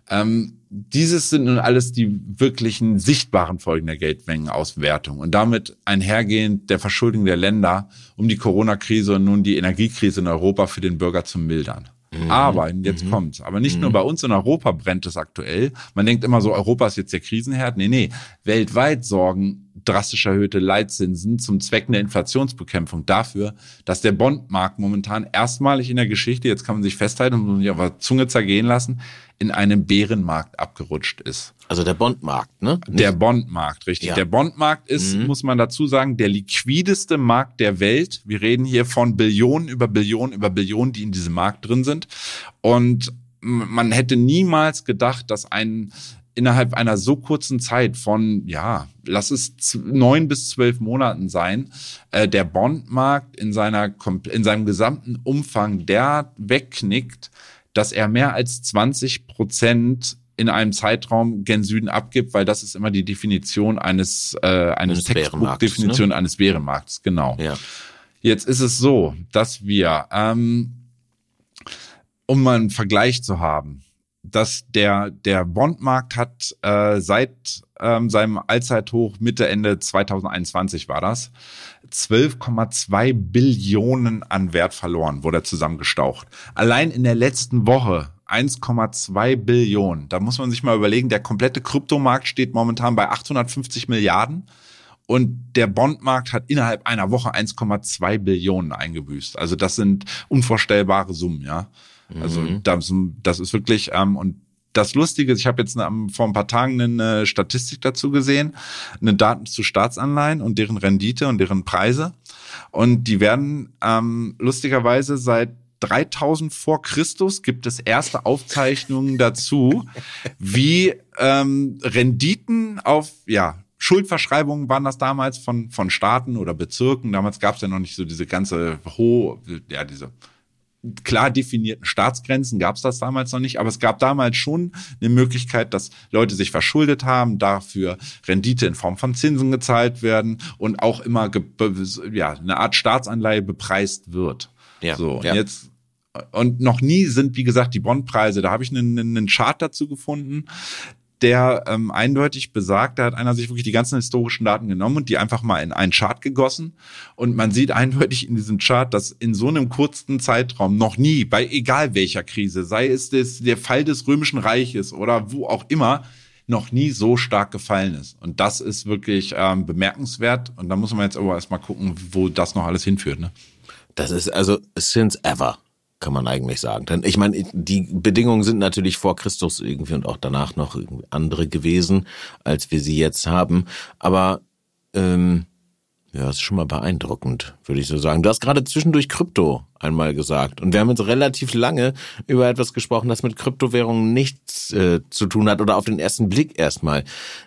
S2: Ähm, dieses sind nun alles die wirklichen sichtbaren Folgen der Geldmengenauswertung und damit einhergehend der Verschuldung der Länder, um die Corona-Krise und nun die Energiekrise in Europa für den Bürger zu mildern. Mhm. Aber, jetzt mhm. kommt's, aber nicht mhm. nur bei uns in Europa brennt es aktuell. Man denkt immer so, Europa ist jetzt der Krisenherd. Nee, nee. Weltweit sorgen drastisch erhöhte Leitzinsen zum Zweck der Inflationsbekämpfung dafür, dass der Bondmarkt momentan erstmalig in der Geschichte, jetzt kann man sich festhalten und sich auf der Zunge zergehen lassen, in einem Bärenmarkt abgerutscht ist.
S1: Also der Bondmarkt, ne?
S2: Nicht der Bondmarkt, richtig. Ja. Der Bondmarkt ist, mhm. muss man dazu sagen, der liquideste Markt der Welt. Wir reden hier von Billionen über Billionen über Billionen, die in diesem Markt drin sind. Und man hätte niemals gedacht, dass ein innerhalb einer so kurzen Zeit von, ja, lass es neun bis zwölf Monaten sein, äh, der Bondmarkt in seiner in seinem gesamten Umfang der wegknickt, dass er mehr als 20 Prozent in einem Zeitraum gen Süden abgibt, weil das ist immer die Definition eines äh, eines Textbuch-Definition ne? eines Bärenmarkts, genau.
S1: Ja.
S2: Jetzt ist es so, dass wir, ähm, um mal einen Vergleich zu haben, dass der der Bondmarkt hat äh, seit ähm, seinem Allzeithoch Mitte Ende 2021 war das 12,2 Billionen an Wert verloren, wurde zusammengestaucht. Allein in der letzten Woche 1,2 Billionen. Da muss man sich mal überlegen, der komplette Kryptomarkt steht momentan bei 850 Milliarden und der Bondmarkt hat innerhalb einer Woche 1,2 Billionen eingebüßt. Also das sind unvorstellbare Summen, ja. Also mhm. das, das ist wirklich ähm, und das Lustige ist, ich habe jetzt eine, vor ein paar Tagen eine Statistik dazu gesehen, eine Daten zu Staatsanleihen und deren Rendite und deren Preise. Und die werden ähm, lustigerweise seit 3000 vor Christus gibt es erste Aufzeichnungen dazu, [laughs] wie ähm, Renditen auf ja Schuldverschreibungen waren das damals von von Staaten oder Bezirken. Damals gab es ja noch nicht so diese ganze hohe, ja diese klar definierten Staatsgrenzen gab es das damals noch nicht, aber es gab damals schon eine Möglichkeit, dass Leute sich verschuldet haben, dafür Rendite in Form von Zinsen gezahlt werden und auch immer ja, eine Art Staatsanleihe bepreist wird. Ja, so, ja. jetzt und noch nie sind, wie gesagt, die Bondpreise, da habe ich einen, einen Chart dazu gefunden, der ähm, eindeutig besagt, da hat einer sich wirklich die ganzen historischen Daten genommen und die einfach mal in einen Chart gegossen. Und man sieht eindeutig in diesem Chart, dass in so einem kurzen Zeitraum noch nie, bei egal welcher Krise, sei es das, der Fall des Römischen Reiches oder wo auch immer, noch nie so stark gefallen ist. Und das ist wirklich ähm, bemerkenswert. Und da muss man jetzt aber erstmal gucken, wo das noch alles hinführt. Ne?
S1: Das ist also since ever kann man eigentlich sagen. Denn ich meine, die Bedingungen sind natürlich vor Christus irgendwie und auch danach noch andere gewesen, als wir sie jetzt haben. Aber ähm, ja, das ist schon mal beeindruckend, würde ich so sagen. Du hast gerade zwischendurch Krypto einmal gesagt. Und wir haben jetzt relativ lange über etwas gesprochen, das mit Kryptowährungen nichts äh, zu tun hat oder auf den ersten Blick erstmal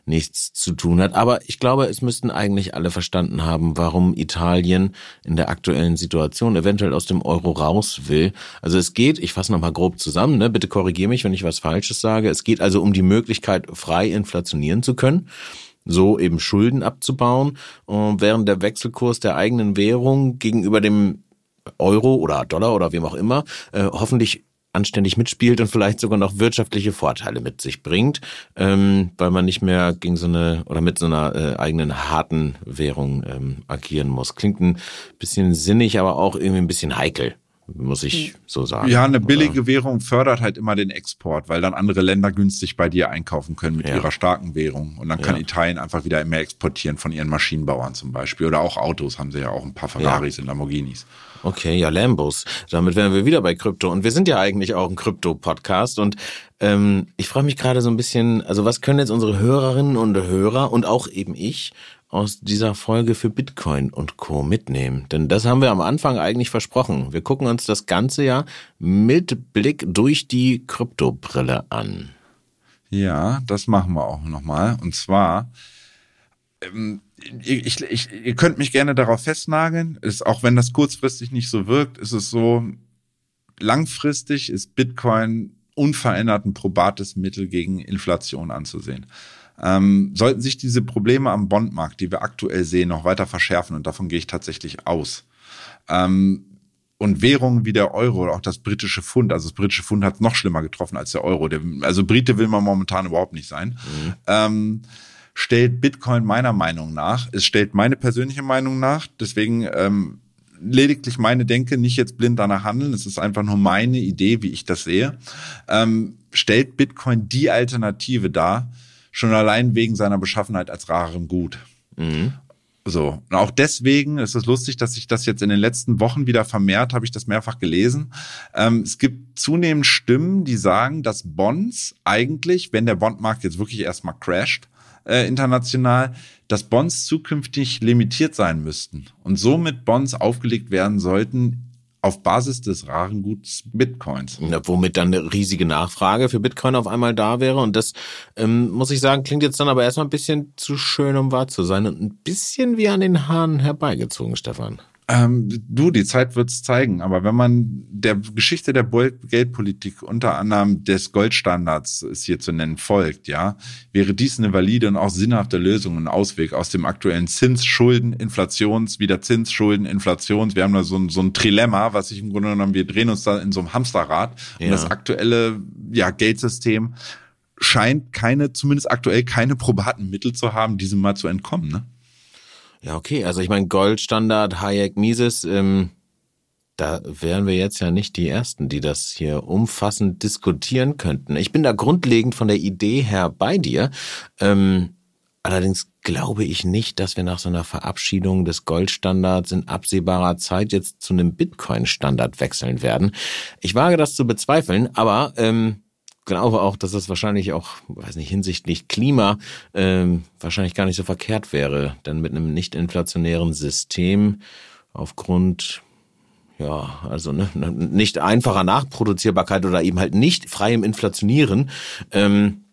S1: nichts zu tun hat. Aber ich glaube, es müssten eigentlich alle verstanden haben, warum Italien in der aktuellen Situation eventuell aus dem Euro raus will. Also es geht, ich fasse nochmal grob zusammen, ne? bitte korrigiere mich, wenn ich was Falsches sage. Es geht also um die Möglichkeit, frei inflationieren zu können so eben Schulden abzubauen, während der Wechselkurs der eigenen Währung gegenüber dem Euro oder Dollar oder wem auch immer äh, hoffentlich anständig mitspielt und vielleicht sogar noch wirtschaftliche Vorteile mit sich bringt, ähm, weil man nicht mehr gegen so eine oder mit so einer äh, eigenen harten Währung ähm, agieren muss. Klingt ein bisschen sinnig, aber auch irgendwie ein bisschen heikel muss ich hm. so sagen.
S2: Ja, eine billige oder? Währung fördert halt immer den Export, weil dann andere Länder günstig bei dir einkaufen können mit ja. ihrer starken Währung. Und dann kann ja. Italien einfach wieder mehr exportieren von ihren Maschinenbauern zum Beispiel. Oder auch Autos haben sie ja auch ein paar Ferraris ja. und Lamborghinis.
S1: Okay, ja, Lambos. Damit wären wir wieder bei Krypto. Und wir sind ja eigentlich auch ein Krypto-Podcast. Und ähm, ich frage mich gerade so ein bisschen, also was können jetzt unsere Hörerinnen und Hörer und auch eben ich aus dieser Folge für Bitcoin und Co. mitnehmen? Denn das haben wir am Anfang eigentlich versprochen. Wir gucken uns das Ganze ja mit Blick durch die Kryptobrille an.
S2: Ja, das machen wir auch nochmal. Und zwar, ähm, ich, ich, ihr könnt mich gerne darauf festnageln, ist, auch wenn das kurzfristig nicht so wirkt, ist es so, langfristig ist Bitcoin unverändert ein probates Mittel gegen Inflation anzusehen. Ähm, sollten sich diese Probleme am Bondmarkt, die wir aktuell sehen, noch weiter verschärfen, und davon gehe ich tatsächlich aus, ähm, und Währungen wie der Euro oder auch das britische Pfund, also das britische Pfund hat es noch schlimmer getroffen als der Euro. Der, also Brite will man momentan überhaupt nicht sein. Mhm. Ähm, stellt Bitcoin meiner Meinung nach, es stellt meine persönliche Meinung nach, deswegen ähm, lediglich meine Denke, nicht jetzt blind danach handeln, es ist einfach nur meine Idee, wie ich das sehe, ähm, stellt Bitcoin die Alternative dar, schon allein wegen seiner Beschaffenheit als rarem Gut. Mhm. So. Und auch deswegen ist es lustig, dass sich das jetzt in den letzten Wochen wieder vermehrt, habe ich das mehrfach gelesen. Ähm, es gibt zunehmend Stimmen, die sagen, dass Bonds eigentlich, wenn der Bondmarkt jetzt wirklich erstmal crasht, äh, international, dass Bonds zukünftig limitiert sein müssten und somit Bonds aufgelegt werden sollten auf Basis des raren Guts Bitcoins.
S1: Ja, womit dann eine riesige Nachfrage für Bitcoin auf einmal da wäre. Und das, ähm, muss ich sagen, klingt jetzt dann aber erstmal ein bisschen zu schön, um wahr zu sein und ein bisschen wie an den Haaren herbeigezogen, Stefan.
S2: Ähm, du, die Zeit wird's zeigen. Aber wenn man der Geschichte der Geldpolitik unter anderem des Goldstandards ist hier zu nennen folgt, ja, wäre dies eine valide und auch sinnhafte Lösung und Ausweg aus dem aktuellen Zins, Schulden, Inflations, wieder Zins, Schulden, Inflations. Wir haben da so ein, so ein Trilemma, was ich im Grunde genommen, wir drehen uns da in so einem Hamsterrad. Ja. Und das aktuelle, ja, Geldsystem scheint keine, zumindest aktuell keine probaten Mittel zu haben, diesem mal zu entkommen, ne?
S1: Ja, okay. Also ich meine, Goldstandard, Hayek, Mises, ähm, da wären wir jetzt ja nicht die Ersten, die das hier umfassend diskutieren könnten. Ich bin da grundlegend von der Idee her bei dir. Ähm, allerdings glaube ich nicht, dass wir nach so einer Verabschiedung des Goldstandards in absehbarer Zeit jetzt zu einem Bitcoin-Standard wechseln werden. Ich wage das zu bezweifeln, aber ähm, glaube auch, dass das wahrscheinlich auch, weiß nicht, hinsichtlich Klima ähm, wahrscheinlich gar nicht so verkehrt wäre. Denn mit einem nicht inflationären System aufgrund ja, also ne, nicht einfacher Nachproduzierbarkeit oder eben halt nicht freiem Inflationieren, ähm,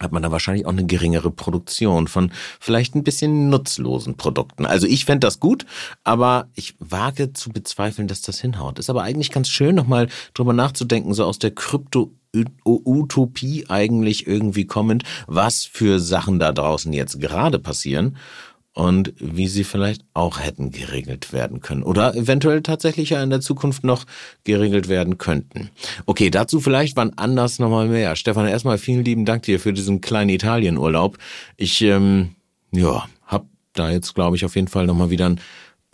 S1: hat man da wahrscheinlich auch eine geringere Produktion von vielleicht ein bisschen nutzlosen Produkten. Also ich fände das gut, aber ich wage zu bezweifeln, dass das hinhaut. Ist aber eigentlich ganz schön, nochmal drüber nachzudenken, so aus der Krypto Utopie eigentlich irgendwie kommend, was für Sachen da draußen jetzt gerade passieren und wie sie vielleicht auch hätten geregelt werden können oder eventuell tatsächlich ja in der Zukunft noch geregelt werden könnten. Okay, dazu vielleicht wann anders nochmal mehr. Stefan, erstmal vielen lieben Dank dir für diesen kleinen Italienurlaub. Ich, ähm, ja, hab da jetzt, glaube ich, auf jeden Fall nochmal wieder ein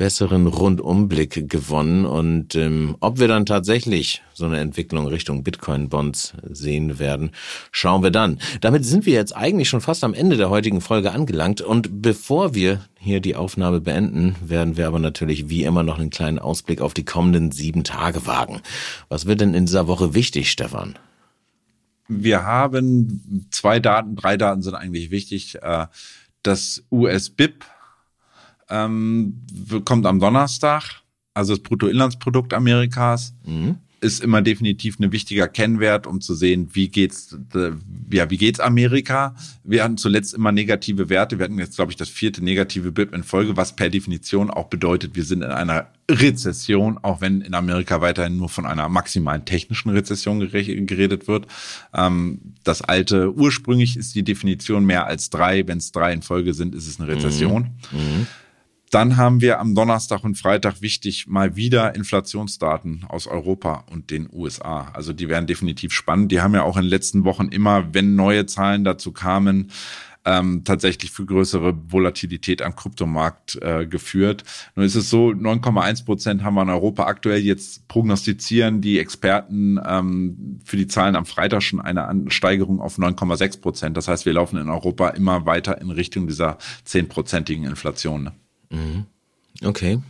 S1: besseren Rundumblick gewonnen. Und ähm, ob wir dann tatsächlich so eine Entwicklung Richtung Bitcoin-Bonds sehen werden, schauen wir dann. Damit sind wir jetzt eigentlich schon fast am Ende der heutigen Folge angelangt. Und bevor wir hier die Aufnahme beenden, werden wir aber natürlich wie immer noch einen kleinen Ausblick auf die kommenden sieben Tage wagen. Was wird denn in dieser Woche wichtig, Stefan?
S2: Wir haben zwei Daten, drei Daten sind eigentlich wichtig. Äh, das US-BIP ähm, kommt am Donnerstag, also das Bruttoinlandsprodukt Amerikas. Mhm. Ist immer definitiv ein wichtiger Kennwert, um zu sehen, wie geht's, ja, wie geht's Amerika? Wir hatten zuletzt immer negative Werte. Wir hatten jetzt, glaube ich, das vierte negative BIP in Folge, was per Definition auch bedeutet, wir sind in einer Rezession, auch wenn in Amerika weiterhin nur von einer maximalen technischen Rezession geredet wird. Ähm, das alte, ursprünglich ist die Definition mehr als drei. Wenn es drei in Folge sind, ist es eine Rezession. Mhm. Mhm. Dann haben wir am Donnerstag und Freitag wichtig mal wieder Inflationsdaten aus Europa und den USA. Also die werden definitiv spannend. Die haben ja auch in den letzten Wochen immer, wenn neue Zahlen dazu kamen, ähm, tatsächlich für größere Volatilität am Kryptomarkt äh, geführt. Nun ist es so, 9,1 Prozent haben wir in Europa aktuell. Jetzt prognostizieren die Experten ähm, für die Zahlen am Freitag schon eine Steigerung auf 9,6 Prozent. Das heißt, wir laufen in Europa immer weiter in Richtung dieser zehnprozentigen Inflation. Ne?
S1: Mhm. Okay.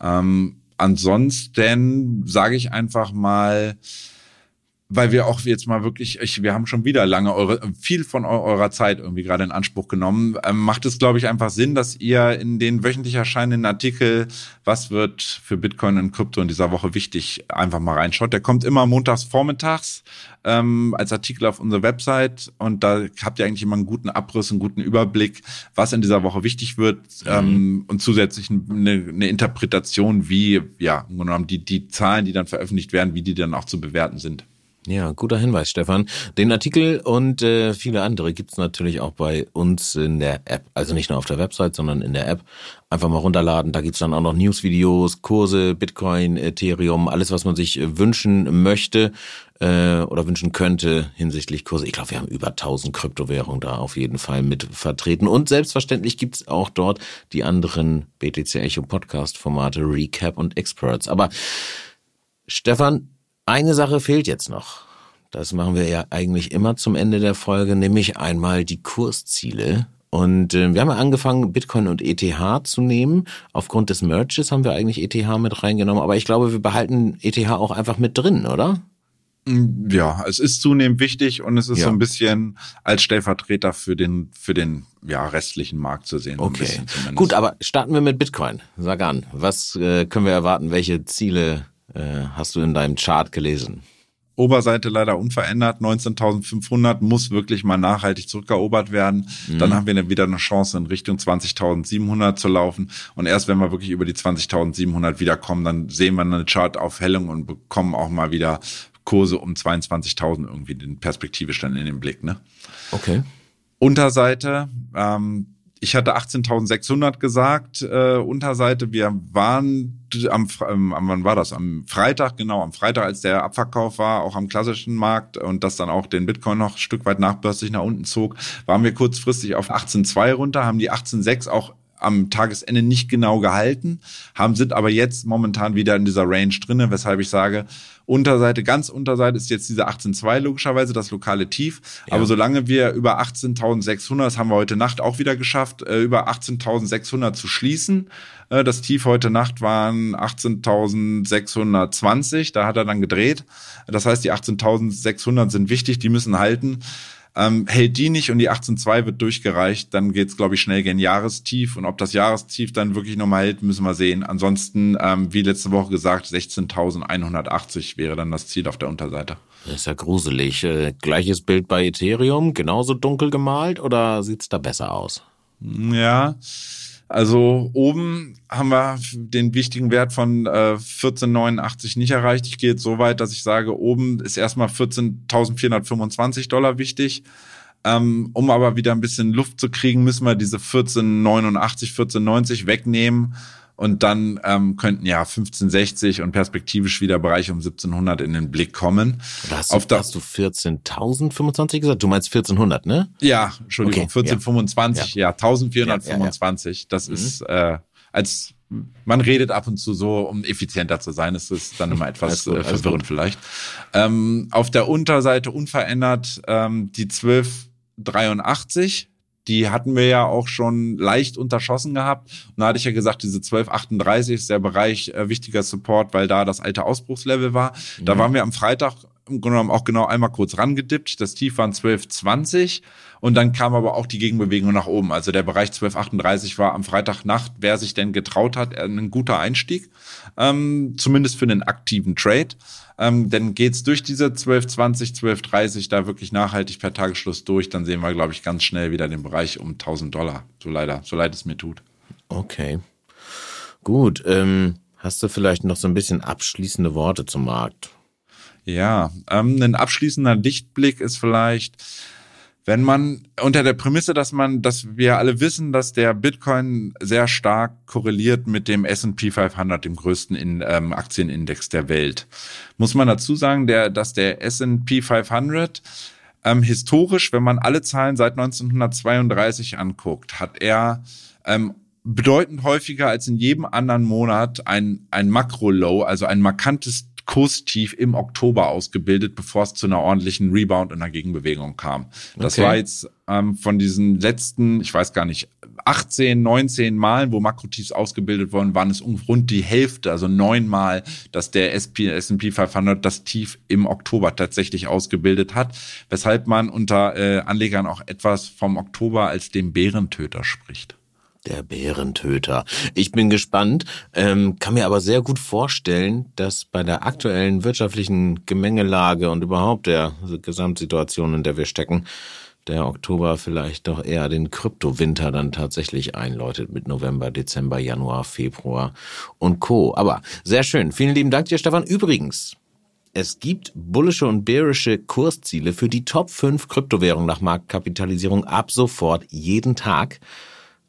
S2: Ähm, ansonsten sage ich einfach mal, weil wir auch jetzt mal wirklich, ich, wir haben schon wieder lange eure, viel von eurer Zeit irgendwie gerade in Anspruch genommen. Ähm, macht es, glaube ich, einfach Sinn, dass ihr in den wöchentlich erscheinenden Artikel, was wird für Bitcoin und Krypto in dieser Woche wichtig, einfach mal reinschaut. Der kommt immer montags vormittags ähm, als Artikel auf unserer Website und da habt ihr eigentlich immer einen guten Abriss, einen guten Überblick, was in dieser Woche wichtig wird mhm. ähm, und zusätzlich eine, eine Interpretation, wie, ja, die, die Zahlen, die dann veröffentlicht werden, wie die dann auch zu bewerten sind.
S1: Ja, guter Hinweis, Stefan. Den Artikel und äh, viele andere gibt's natürlich auch bei uns in der App. Also nicht nur auf der Website, sondern in der App. Einfach mal runterladen. Da gibt's dann auch noch Newsvideos, Kurse, Bitcoin, Ethereum, alles, was man sich äh, wünschen möchte äh, oder wünschen könnte hinsichtlich Kurse. Ich glaube, wir haben über 1000 Kryptowährungen da auf jeden Fall mit vertreten. Und selbstverständlich gibt's auch dort die anderen BTC Echo Podcast Formate, Recap und Experts. Aber Stefan, eine Sache fehlt jetzt noch. Das machen wir ja eigentlich immer zum Ende der Folge, nämlich einmal die Kursziele. Und äh, wir haben ja angefangen, Bitcoin und ETH zu nehmen. Aufgrund des Merges haben wir eigentlich ETH mit reingenommen, aber ich glaube, wir behalten ETH auch einfach mit drin, oder?
S2: Mm, ja, es ist zunehmend wichtig und es ist ja. so ein bisschen als Stellvertreter für den für den ja restlichen Markt zu sehen.
S1: Okay, gut, aber starten wir mit Bitcoin. Sag an, was äh, können wir erwarten? Welche Ziele äh, hast du in deinem Chart gelesen.
S2: Oberseite leider unverändert, 19.500 muss wirklich mal nachhaltig zurückerobert werden. Mhm. Dann haben wir wieder eine Chance in Richtung 20.700 zu laufen. Und erst wenn wir wirklich über die 20.700 wiederkommen, dann sehen wir eine Chartaufhellung und bekommen auch mal wieder Kurse um 22.000 irgendwie den perspektivisch dann in den Blick. Ne?
S1: Okay.
S2: Unterseite, ähm, ich hatte 18.600 gesagt, äh, Unterseite. Wir waren am, am, wann war das? Am Freitag, genau, am Freitag, als der Abverkauf war, auch am klassischen Markt und das dann auch den Bitcoin noch ein Stück weit nachbörslich nach unten zog, waren wir kurzfristig auf 18.2 runter, haben die 18.6 auch am Tagesende nicht genau gehalten, haben sind aber jetzt momentan wieder in dieser Range drinne, weshalb ich sage, Unterseite, ganz Unterseite ist jetzt diese 18.2 logischerweise, das lokale Tief. Ja. Aber solange wir über 18.600, das haben wir heute Nacht auch wieder geschafft, äh, über 18.600 zu schließen. Äh, das Tief heute Nacht waren 18.620, da hat er dann gedreht. Das heißt, die 18.600 sind wichtig, die müssen halten. Ähm, hält die nicht und die 18.2 wird durchgereicht, dann geht's glaube ich, schnell gen Jahrestief. Und ob das Jahrestief dann wirklich nochmal hält, müssen wir sehen. Ansonsten, ähm, wie letzte Woche gesagt, 16.180 wäre dann das Ziel auf der Unterseite.
S1: Das ist ja gruselig. Äh, gleiches Bild bei Ethereum, genauso dunkel gemalt oder sieht's da besser aus?
S2: Ja, also oben haben wir den wichtigen Wert von äh, 14,89 nicht erreicht. Ich gehe jetzt so weit, dass ich sage, oben ist erstmal 14.425 Dollar wichtig. Ähm, um aber wieder ein bisschen Luft zu kriegen, müssen wir diese 1489, 1490 wegnehmen. Und dann ähm, könnten ja 1560 und perspektivisch wieder Bereiche um 1700 in den Blick kommen.
S1: Hast, Auf du, hast du 14.025 gesagt? Du meinst 1400, ne?
S2: Ja, Entschuldigung, okay, 1425, ja, ja 1425. Ja, ja, das mhm. ist äh, als man redet ab und zu so, um effizienter zu sein. Es ist dann immer etwas gut, äh, verwirrend vielleicht. Ähm, auf der Unterseite unverändert ähm, die 1283 die hatten wir ja auch schon leicht unterschossen gehabt. Und da hatte ich ja gesagt, diese 1238 ist der Bereich äh, wichtiger Support, weil da das alte Ausbruchslevel war. Mhm. Da waren wir am Freitag im Grunde genommen auch genau einmal kurz rangedippt. Das Tief waren 1220 und dann kam aber auch die Gegenbewegung nach oben. Also der Bereich 1238 war am Freitagnacht, wer sich denn getraut hat, ein guter Einstieg, ähm, zumindest für einen aktiven Trade. Ähm, dann geht's durch diese 1220, 1230 da wirklich nachhaltig per Tagesschluss durch. Dann sehen wir, glaube ich, ganz schnell wieder den Bereich um 1000 Dollar. So leider, so leid es mir tut.
S1: Okay. Gut. Ähm, hast du vielleicht noch so ein bisschen abschließende Worte zum Markt?
S2: Ja, ähm, ein abschließender Lichtblick ist vielleicht, wenn man unter der Prämisse, dass man, dass wir alle wissen, dass der Bitcoin sehr stark korreliert mit dem S&P 500, dem größten in, ähm, Aktienindex der Welt, muss man dazu sagen, der, dass der S&P 500 ähm, historisch, wenn man alle Zahlen seit 1932 anguckt, hat er ähm, bedeutend häufiger als in jedem anderen Monat ein, ein Makro-Low, also ein markantes Kurstief im Oktober ausgebildet, bevor es zu einer ordentlichen Rebound und einer Gegenbewegung kam. Das okay. war jetzt ähm, von diesen letzten, ich weiß gar nicht, 18, 19 Malen, wo Makrotiefs ausgebildet wurden, waren es rund die Hälfte, also neunmal, dass der S&P 500 das Tief im Oktober tatsächlich ausgebildet hat, weshalb man unter äh, Anlegern auch etwas vom Oktober als dem Bärentöter spricht.
S1: Der Bärentöter. Ich bin gespannt, ähm, kann mir aber sehr gut vorstellen, dass bei der aktuellen wirtschaftlichen Gemengelage und überhaupt der Gesamtsituation, in der wir stecken, der Oktober vielleicht doch eher den Kryptowinter dann tatsächlich einläutet mit November, Dezember, Januar, Februar und Co. Aber sehr schön. Vielen lieben Dank dir, Stefan. Übrigens, es gibt bullische und bärische Kursziele für die Top 5 Kryptowährungen nach Marktkapitalisierung ab sofort jeden Tag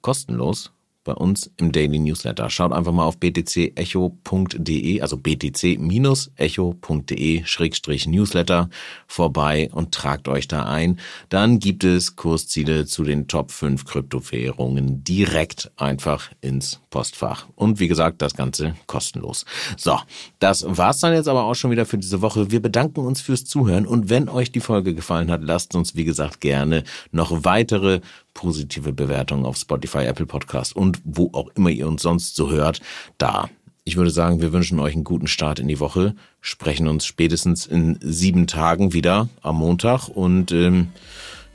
S1: kostenlos bei uns im Daily Newsletter. Schaut einfach mal auf btcecho.de, also btc-echo.de-newsletter vorbei und tragt euch da ein. Dann gibt es Kursziele zu den Top 5 Kryptowährungen direkt einfach ins Postfach. Und wie gesagt, das Ganze kostenlos. So, das war's dann jetzt aber auch schon wieder für diese Woche. Wir bedanken uns fürs Zuhören und wenn euch die Folge gefallen hat, lasst uns, wie gesagt, gerne noch weitere positive Bewertungen auf Spotify, Apple Podcast und wo auch immer ihr uns sonst so hört, da. Ich würde sagen, wir wünschen euch einen guten Start in die Woche, sprechen uns spätestens in sieben Tagen wieder am Montag und ähm,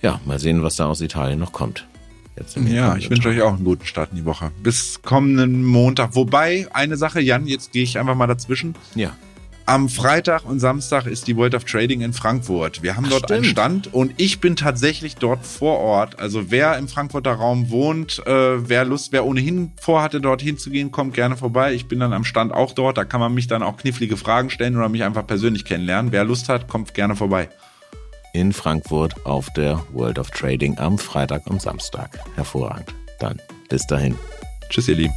S1: ja, mal sehen, was da aus Italien noch kommt.
S2: Ja, ich wünsche euch auch einen guten Start in die Woche. Bis kommenden Montag. Wobei, eine Sache, Jan, jetzt gehe ich einfach mal dazwischen.
S1: Ja.
S2: Am Freitag und Samstag ist die World of Trading in Frankfurt. Wir haben dort Ach, einen Stand und ich bin tatsächlich dort vor Ort. Also wer im Frankfurter Raum wohnt, äh, wer Lust, wer ohnehin vorhatte, dorthin zu gehen, kommt gerne vorbei. Ich bin dann am Stand auch dort. Da kann man mich dann auch knifflige Fragen stellen oder mich einfach persönlich kennenlernen. Wer Lust hat, kommt gerne vorbei.
S1: In Frankfurt auf der World of Trading am Freitag und Samstag. Hervorragend. Dann bis dahin.
S2: Tschüss, ihr Lieben.